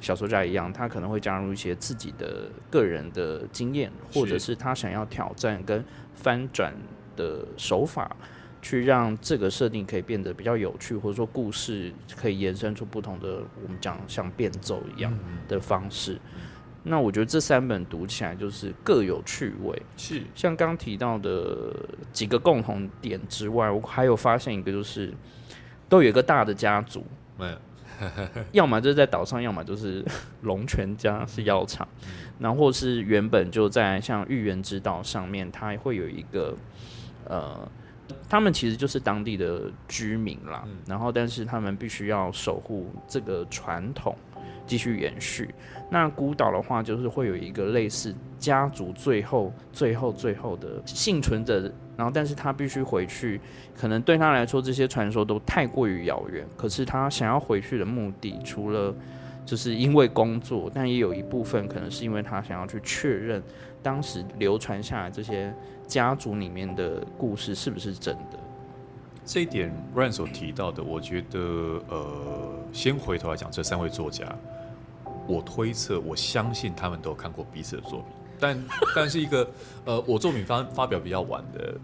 小说家一样，他可能会加入一些自己的个人的经验，或者是他想要挑战跟翻转的手法，去让这个设定可以变得比较有趣，或者说故事可以延伸出不同的我们讲像变奏一样的方式。那我觉得这三本读起来就是各有趣味，是像刚提到的几个共同点之外，我还有发现一个就是都有一个大的家族。要么就是在岛上，要么就是龙泉家是药厂，然后或是原本就在像玉园之岛上面，它会有一个呃，他们其实就是当地的居民啦，然后但是他们必须要守护这个传统，继续延续。那孤岛的话，就是会有一个类似家族最后、最后、最后的幸存者，然后但是他必须回去，可能对他来说这些传说都太过于遥远。可是他想要回去的目的，除了就是因为工作，但也有一部分可能是因为他想要去确认当时流传下来这些家族里面的故事是不是真的。这一点 Ryan 所提到的，我觉得呃，先回头来讲这三位作家。我推测，我相信他们都看过彼此的作品，但 但是一个呃，我作品发发表比较晚的，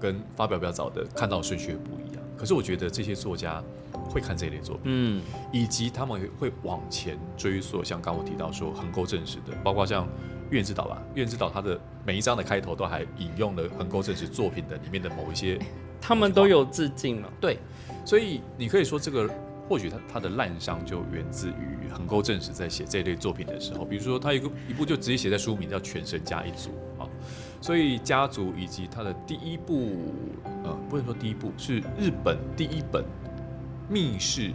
跟发表比较早的看到顺序不一样。可是我觉得这些作家会看这一类作品，嗯，以及他们会往前追溯，像刚我提到说横沟正史的，包括像《月之岛》吧，《月之岛》它的每一章的开头都还引用了横沟正史作品的里面的某一些，他们都有致敬了，对，所以你可以说这个。或许他他的烂伤就源自于横沟正史在写这类作品的时候，比如说他一个一部就直接写在书名叫《全神家一族》啊，所以家族以及他的第一部呃不能说第一部是日本第一本密室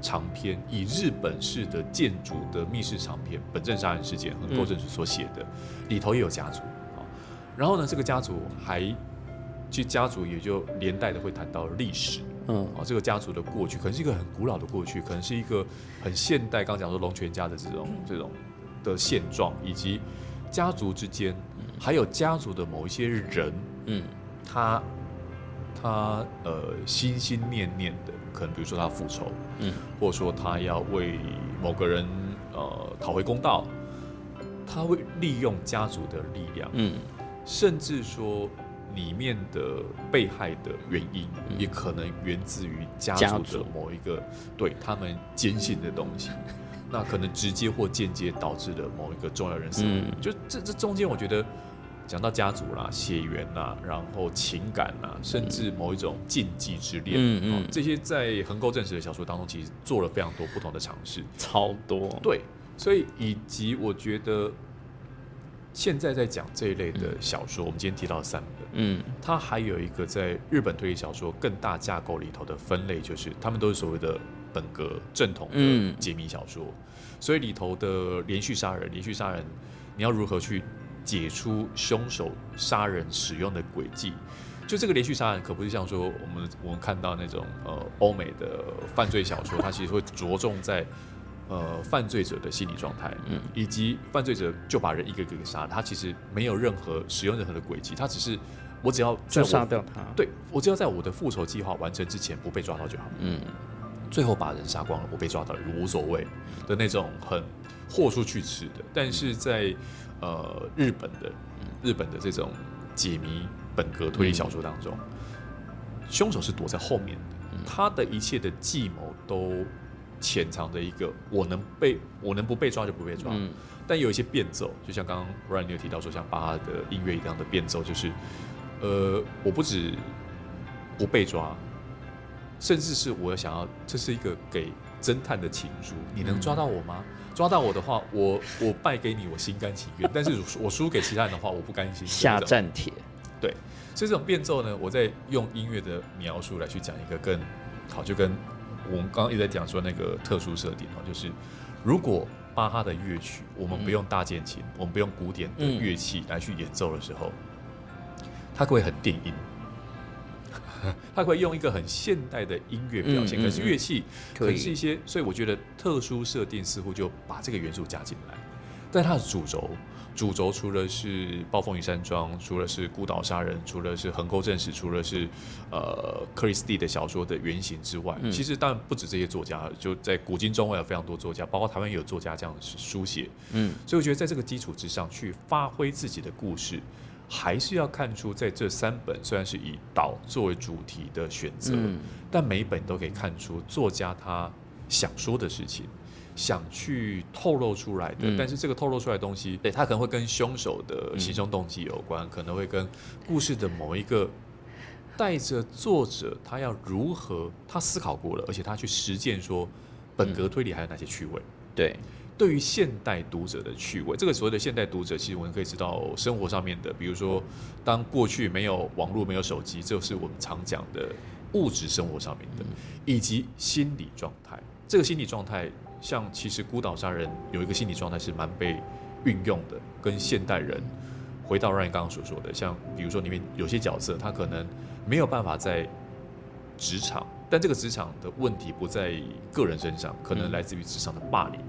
长篇，以日本式的建筑的密室长篇《本镇杀人事件》横沟正史所写的，里头也有家族啊，然后呢这个家族还其实家族也就连带的会谈到历史。嗯，啊，这个家族的过去可能是一个很古老的过去，可能是一个很现代，刚讲说龙泉家的这种这种的现状，以及家族之间，还有家族的某一些人，嗯，他他呃心心念念的，可能比如说他复仇，嗯，或者说他要为某个人呃讨回公道，他会利用家族的力量，嗯，甚至说。里面的被害的原因，也可能源自于家族的某一个对他们坚信的东西，那可能直接或间接导致了某一个重要人士。就这这中间，我觉得讲到家族啦、血缘啦，然后情感啦，甚至某一种禁忌之恋，嗯嗯，这些在横沟正史的小说当中，其实做了非常多不同的尝试，超多。对，所以以及我觉得。现在在讲这一类的小说，我们今天提到三本，嗯，它还有一个在日本推理小说更大架构里头的分类，就是他们都是所谓的本格正统的解谜小说，所以里头的连续杀人，连续杀人，你要如何去解出凶手杀人使用的轨迹？就这个连续杀人，可不是像说我们我们看到那种呃欧美的犯罪小说，它其实会着重在。呃，犯罪者的心理状态，嗯，以及犯罪者就把人一个个给杀了，他其实没有任何使用任何的轨迹，他只是我只要就杀掉他，对我只要在我的复仇计划完成之前不被抓到就好，嗯，最后把人杀光了，我被抓到也无所谓的那种很豁出去吃的。但是在呃日本的日本的这种解谜本格推理小说当中，凶手是躲在后面的，他的一切的计谋都。潜藏的一个，我能被我能不被抓就不被抓，但有一些变奏，就像刚刚 Ryan 有提到说，像巴哈的音乐一样的变奏，就是，呃，我不止不被抓，甚至是我想要，这是一个给侦探的情书，你能抓到我吗？抓到我的话，我我败给你，我心甘情愿；但是我输给其他人的话，我不甘心。下战帖，对，所以这种变奏呢，我在用音乐的描述来去讲一个更好，就跟。我们刚刚一直在讲说那个特殊设定哦，就是如果巴哈的乐曲，我们不用大键琴，我们不用古典的乐器来去演奏的时候，它会很电音，它会用一个很现代的音乐表现，可是乐器可能是一些，所以我觉得特殊设定似乎就把这个元素加进来，但它的主轴。主轴除了是《暴风雨山庄》，除了是《孤岛杀人》，除了是《横沟正史》，除了是呃克里斯蒂的小说的原型之外，其实当然不止这些作家，就在古今中外有非常多作家，包括台湾也有作家这样书写。嗯，所以我觉得在这个基础之上去发挥自己的故事，还是要看出在这三本虽然是以岛作为主题的选择，但每一本都可以看出作家他想说的事情。想去透露出来的，但是这个透露出来的东西，对他可能会跟凶手的行凶动机有关，可能会跟故事的某一个带着作者他要如何他思考过了，而且他去实践说本格推理还有哪些趣味？对，对于现代读者的趣味，这个所谓的现代读者，其实我们可以知道生活上面的，比如说当过去没有网络、没有手机，这是我们常讲的物质生活上面的，以及心理状态。这个心理状态。像其实孤岛杀人有一个心理状态是蛮被运用的，跟现代人回到 Ryan 刚刚所说的，像比如说里面有些角色，他可能没有办法在职场，但这个职场的问题不在个人身上，可能来自于职场的霸凌，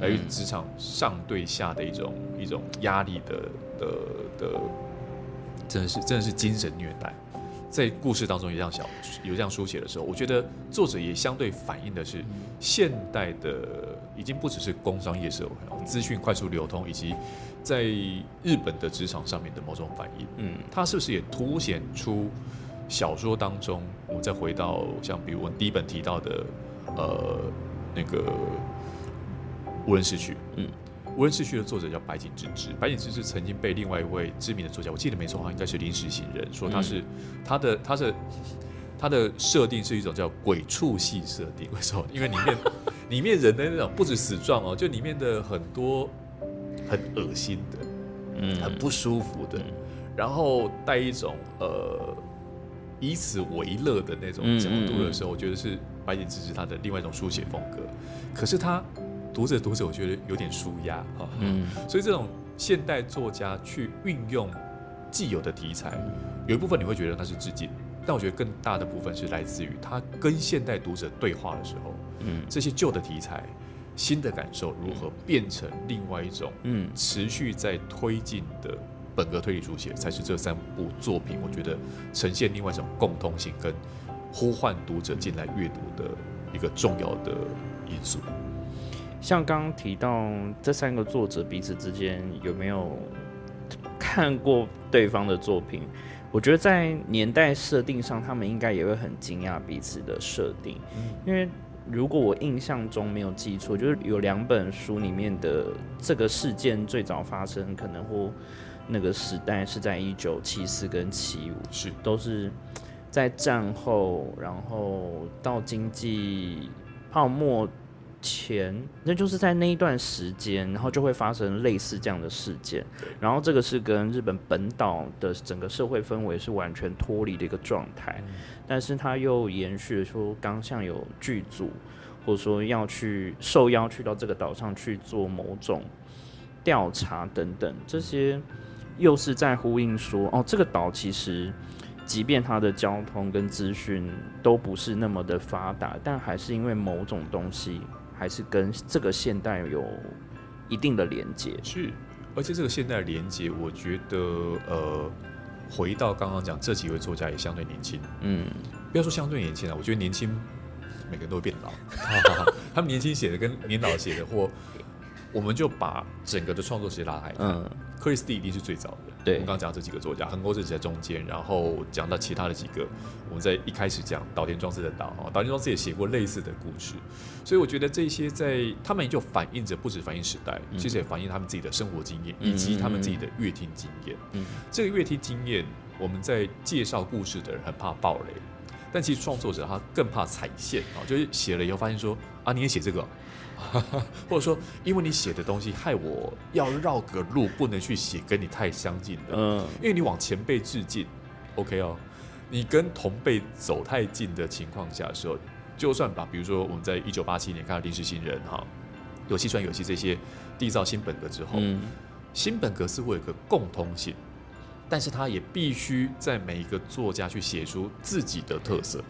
来自于职场上对下的一种一种压力的的的，真的是真的是精神虐待。在故事当中有这样小有这样书写的时候，我觉得作者也相对反映的是现代的已经不只是工商业社会，资讯快速流通，以及在日本的职场上面的某种反应。嗯，它是不是也凸显出小说当中？我们再回到像比如我第一本提到的，呃，那个无人市区。嗯。无人市区的作者叫白井之之，白井之之曾经被另外一位知名的作家，我记得没错好像，应该是临时行人，说他是他的他的他的设定是一种叫鬼畜系设定，为什么？因为里面 里面人的那种不止死状哦，就里面的很多很恶心的，嗯，很不舒服的，然后带一种呃以此为乐的那种角度的时候，我觉得是白井之之他的另外一种书写风格，可是他。读着读着，我觉得有点舒压哈，嗯，所以这种现代作家去运用既有的题材，有一部分你会觉得那是致敬，但我觉得更大的部分是来自于他跟现代读者对话的时候，嗯，这些旧的题材、新的感受如何变成另外一种，嗯，持续在推进的本格推理书写，才是这三部作品我觉得呈现另外一种共通性跟呼唤读者进来阅读的一个重要的因素。像刚刚提到这三个作者彼此之间有没有看过对方的作品？我觉得在年代设定上，他们应该也会很惊讶彼此的设定。因为如果我印象中没有记错，就是有两本书里面的这个事件最早发生，可能或那个时代是在一九七四跟七五，是都是在战后，然后到经济泡沫。前，那就是在那一段时间，然后就会发生类似这样的事件。然后这个是跟日本本岛的整个社会氛围是完全脱离的一个状态，但是他又延续说，刚像有剧组，或者说要去受邀去到这个岛上去做某种调查等等，这些又是在呼应说，哦，这个岛其实，即便它的交通跟资讯都不是那么的发达，但还是因为某种东西。还是跟这个现代有一定的连接，是，而且这个现代连接，我觉得，呃，回到刚刚讲，这几位作家也相对年轻，嗯，不要说相对年轻了，我觉得年轻，每个人都会变老，他们年轻写的跟年老写的，或我们就把整个的创作时间拉开，嗯。克里斯蒂一定是最早的。对，我们刚刚讲这几个作家，横沟是在中间，然后讲到其他的几个，我们在一开始讲岛田庄司的岛啊，岛田庄司也写过类似的故事，所以我觉得这些在他们就反映着不止反映时代，其实也反映他们自己的生活经验以及他们自己的阅听经验。嗯，这个阅听经验，我们在介绍故事的人很怕暴雷，但其实创作者他更怕踩线啊，就是写了以后发现说啊，你也写这个。或者说，因为你写的东西害我要绕个路，不能去写跟你太相近的。嗯，因为你往前辈致敬，OK 哦。你跟同辈走太近的情况下的时候，就算把，比如说我们在一九八七年看到《临时新人》哈，有戏传有戏这些缔造新本格之后，新本格似乎有个共通性，但是他也必须在每一个作家去写出自己的特色。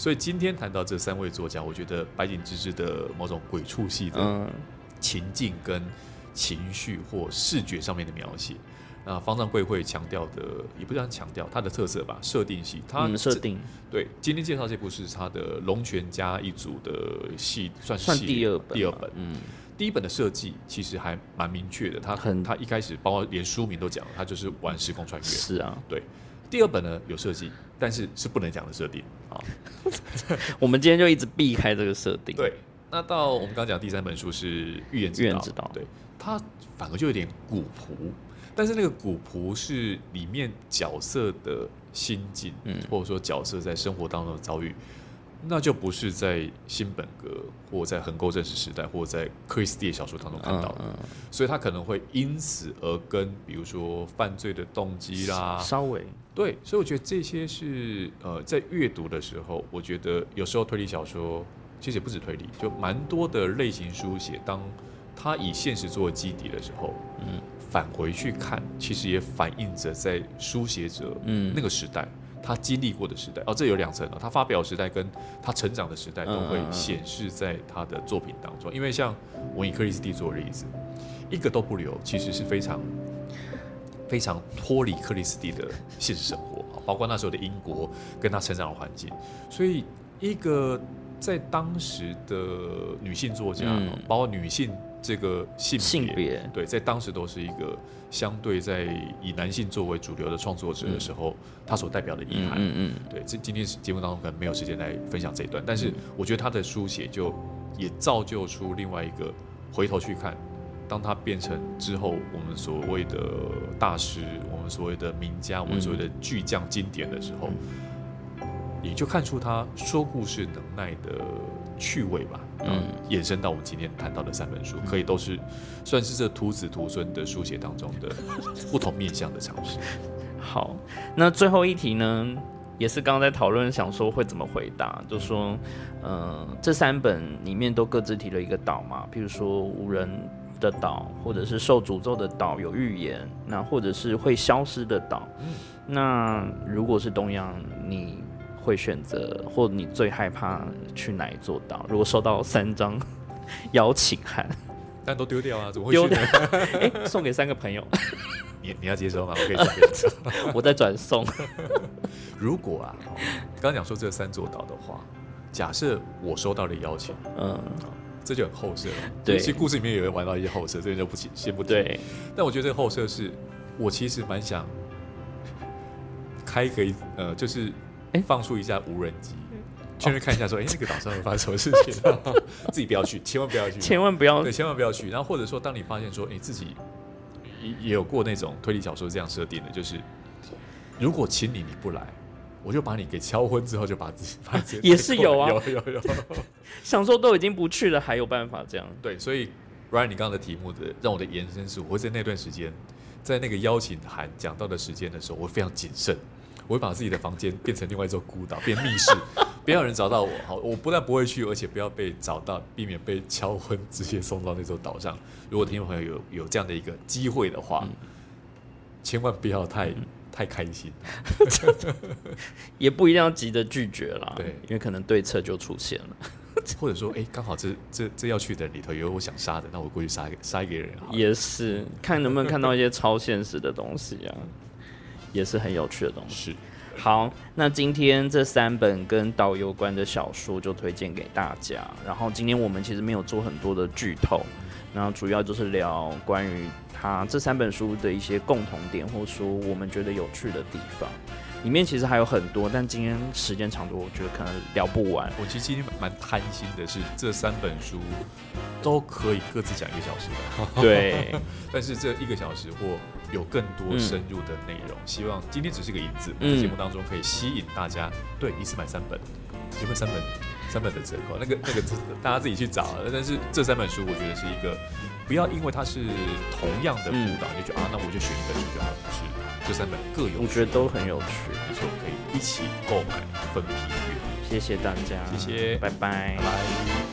所以今天谈到这三位作家，我觉得白井之之的某种鬼畜系的情境跟情绪或视觉上面的描写，那方丈贵会强调的也不算强调它的特色吧，设定系，它设定。对。今天介绍这部是他的龙泉家一组的戏，算算第二本，第二本，嗯，第一本的设计其实还蛮明确的，他很它一开始包括连书名都讲，他就是玩时空穿越，是啊，对。第二本呢有设计，但是是不能讲的设定啊。我们今天就一直避开这个设定。对，那到我们刚讲第三本书是《预言之道》，对，它反而就有点古朴，但是那个古朴是里面角色的心境，嗯，或者说角色在生活当中的遭遇。那就不是在新本格，或在横沟正史时代，或在克里斯蒂的小说当中看到的，所以他可能会因此而跟，比如说犯罪的动机啦，稍微对，所以我觉得这些是呃，在阅读的时候，我觉得有时候推理小说其实也不止推理，就蛮多的类型书写，当他以现实作为基底的时候，嗯，返回去看，其实也反映着在书写者嗯那个时代。他经历过的时代哦，这有两层哦。他发表时代跟他成长的时代都会显示在他的作品当中。因为像我以克里斯蒂做例子，一个都不留，其实是非常非常脱离克里斯蒂的现实生活包括那时候的英国跟他成长的环境。所以，一个在当时的女性作家，包括女性这个性别，对，在当时都是一个。相对在以男性作为主流的创作者的时候，他所代表的意涵，嗯嗯，对，这今天节目当中可能没有时间来分享这一段，但是我觉得他的书写就也造就出另外一个回头去看，当他变成之后我们所谓的大师，我们所谓的名家，我们所谓的巨匠经典的时候，你就看出他说故事能耐的。趣味吧，嗯，延伸到我们今天谈到的三本书，可以都是算是这徒子徒孙的书写当中的 不同面向的尝试。好，那最后一题呢，也是刚刚在讨论，想说会怎么回答，就说，嗯，这三本里面都各自提了一个岛嘛，譬如说无人的岛，或者是受诅咒的岛有预言，那或者是会消失的岛。那如果是东阳，你？会选择，或你最害怕去哪一座岛？如果收到三张 邀请函，但都丢掉啊？怎么会丢掉？哎，送给三个朋友，你你要接收吗？我可以转给 我再转送。如果啊，刚刚讲说这三座岛的话，假设我收到了邀请，嗯，这就很后设了。对，其实故事里面有人玩到一些后设，这就不先不对。但我觉得这个后设是我其实蛮想开一个呃，就是。哎，放出一下无人机，确认看一下，说，哎，那个岛上会发生什么事情？自己不要去，千万不要去，千万不要，对，千万不要去。然后或者说，当你发现说，哎，自己也也有过那种推理小说这样设定的，就是如果请你你不来，我就把你给敲昏之后，就把自己 把自己也是有啊，有 有有，想说都已经不去了，还有办法这样？对，所以 Ryan，你刚刚的题目的让我的延伸是，我会在那段时间，在那个邀请函讲到的时间的时候，我非常谨慎。我会把自己的房间变成另外一座孤岛，变密室，不要人找到我。好，我不但不会去，而且不要被找到，避免被敲昏，直接送到那座岛上。如果听众朋友有有这样的一个机会的话，千万不要太太开心，也不一定要急着拒绝啦。对，因为可能对策就出现了，或者说，哎，刚好这这这要去的人里头有我想杀的，那我过去杀一个杀一个人。也是，看能不能看到一些超现实的东西啊。也是很有趣的东西。是，好，那今天这三本跟岛有关的小说就推荐给大家。然后今天我们其实没有做很多的剧透，然后主要就是聊关于它这三本书的一些共同点，或者说我们觉得有趣的地方。里面其实还有很多，但今天时间长度，我觉得可能聊不完。我其实今天蛮贪心的，是这三本书都可以各自讲一个小时的。对，但是这一个小时或有更多深入的内容，希望今天只是个引子，在节目当中可以吸引大家。对，一次买三本，有没有三本？三本的折扣，那个那个大家自己去找。但是这三本书，我觉得是一个，不要因为它是同样的舞蹈，你就觉得啊，那我就选一本书就好了，不是。这三本各有，我觉得都很有趣，没错，可以一起购买分批阅。谢谢大家，谢谢，拜拜，拜。